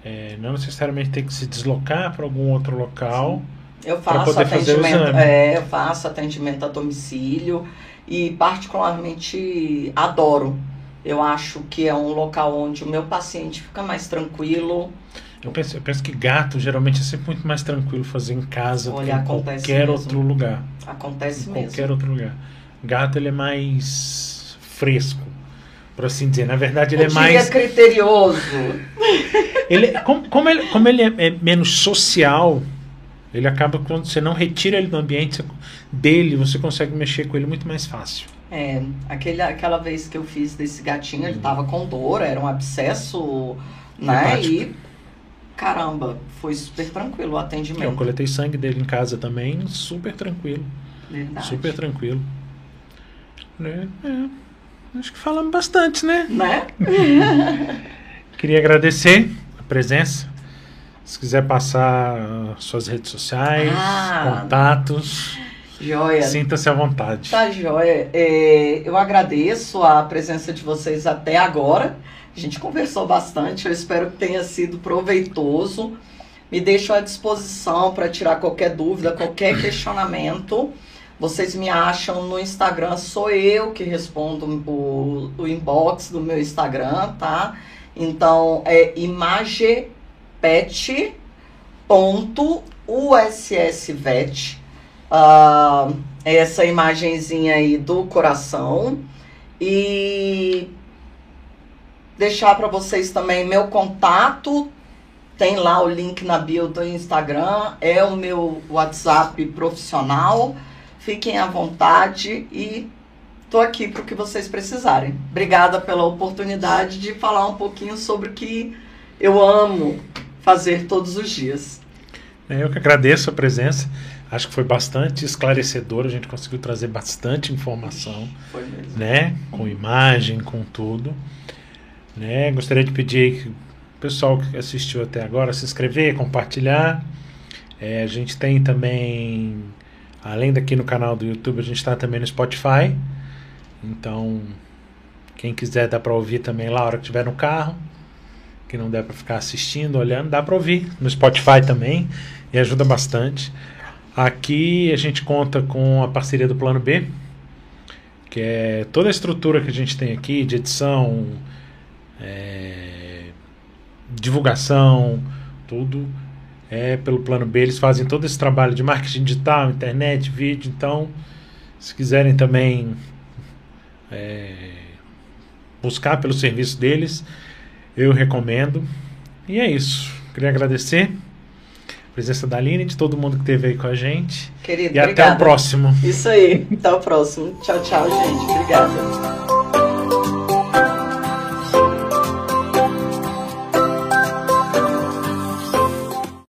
é, não necessariamente ter que se deslocar para algum outro local. Eu faço atendimento, é, eu faço atendimento a domicílio e particularmente adoro. Eu acho que é um local onde o meu paciente fica mais tranquilo. Eu penso, eu penso que gato geralmente é sempre muito mais tranquilo fazer em casa Olha, do que em qualquer mesmo. outro lugar. Acontece em mesmo. qualquer outro lugar. Gato ele é mais fresco, por assim dizer. Na verdade ele é mais criterioso. Ele, como, como ele, como ele é, é, menos social, ele acaba quando você não retira ele do ambiente dele, você consegue mexer com ele muito mais fácil. É, aquele, aquela vez que eu fiz desse gatinho, ele tava com dor, era um abscesso, né? E caramba, foi super tranquilo o atendimento. Eu coletei sangue dele em casa também, super tranquilo. Verdade. Super tranquilo. É, é, acho que falamos bastante, né? Né? Queria agradecer a presença. Se quiser passar suas redes sociais, ah, contatos. Joia. Sinta-se à vontade. Tá, joia. É, eu agradeço a presença de vocês até agora. A gente conversou bastante, eu espero que tenha sido proveitoso. Me deixo à disposição para tirar qualquer dúvida, qualquer questionamento. Vocês me acham no Instagram, sou eu que respondo o, o inbox do meu Instagram, tá? Então é imagepet.ussvet. Uh, essa imagenzinha aí do coração. E deixar para vocês também meu contato. Tem lá o link na bio do Instagram. É o meu WhatsApp profissional. Fiquem à vontade e tô aqui para o que vocês precisarem. Obrigada pela oportunidade de falar um pouquinho sobre o que eu amo fazer todos os dias. É, eu que agradeço a presença. Acho que foi bastante esclarecedor. A gente conseguiu trazer bastante informação, foi mesmo. né? Com imagem, com tudo. Né? Gostaria de pedir que o pessoal que assistiu até agora se inscrever, compartilhar. É, a gente tem também Além daqui no canal do YouTube, a gente está também no Spotify. Então, quem quiser dá para ouvir também lá a hora que estiver no carro. Que não der para ficar assistindo, olhando, dá para ouvir no Spotify também e ajuda bastante. Aqui a gente conta com a parceria do Plano B, que é toda a estrutura que a gente tem aqui de edição, é, divulgação, tudo é pelo plano B. Eles fazem todo esse trabalho de marketing digital, internet, vídeo. Então, se quiserem também é, buscar pelo serviço deles, eu recomendo. E é isso. Queria agradecer a presença da Aline e de todo mundo que esteve aí com a gente. Querido, e obrigada. até o próximo. Isso aí. Até o próximo. Tchau, tchau, gente. Obrigada.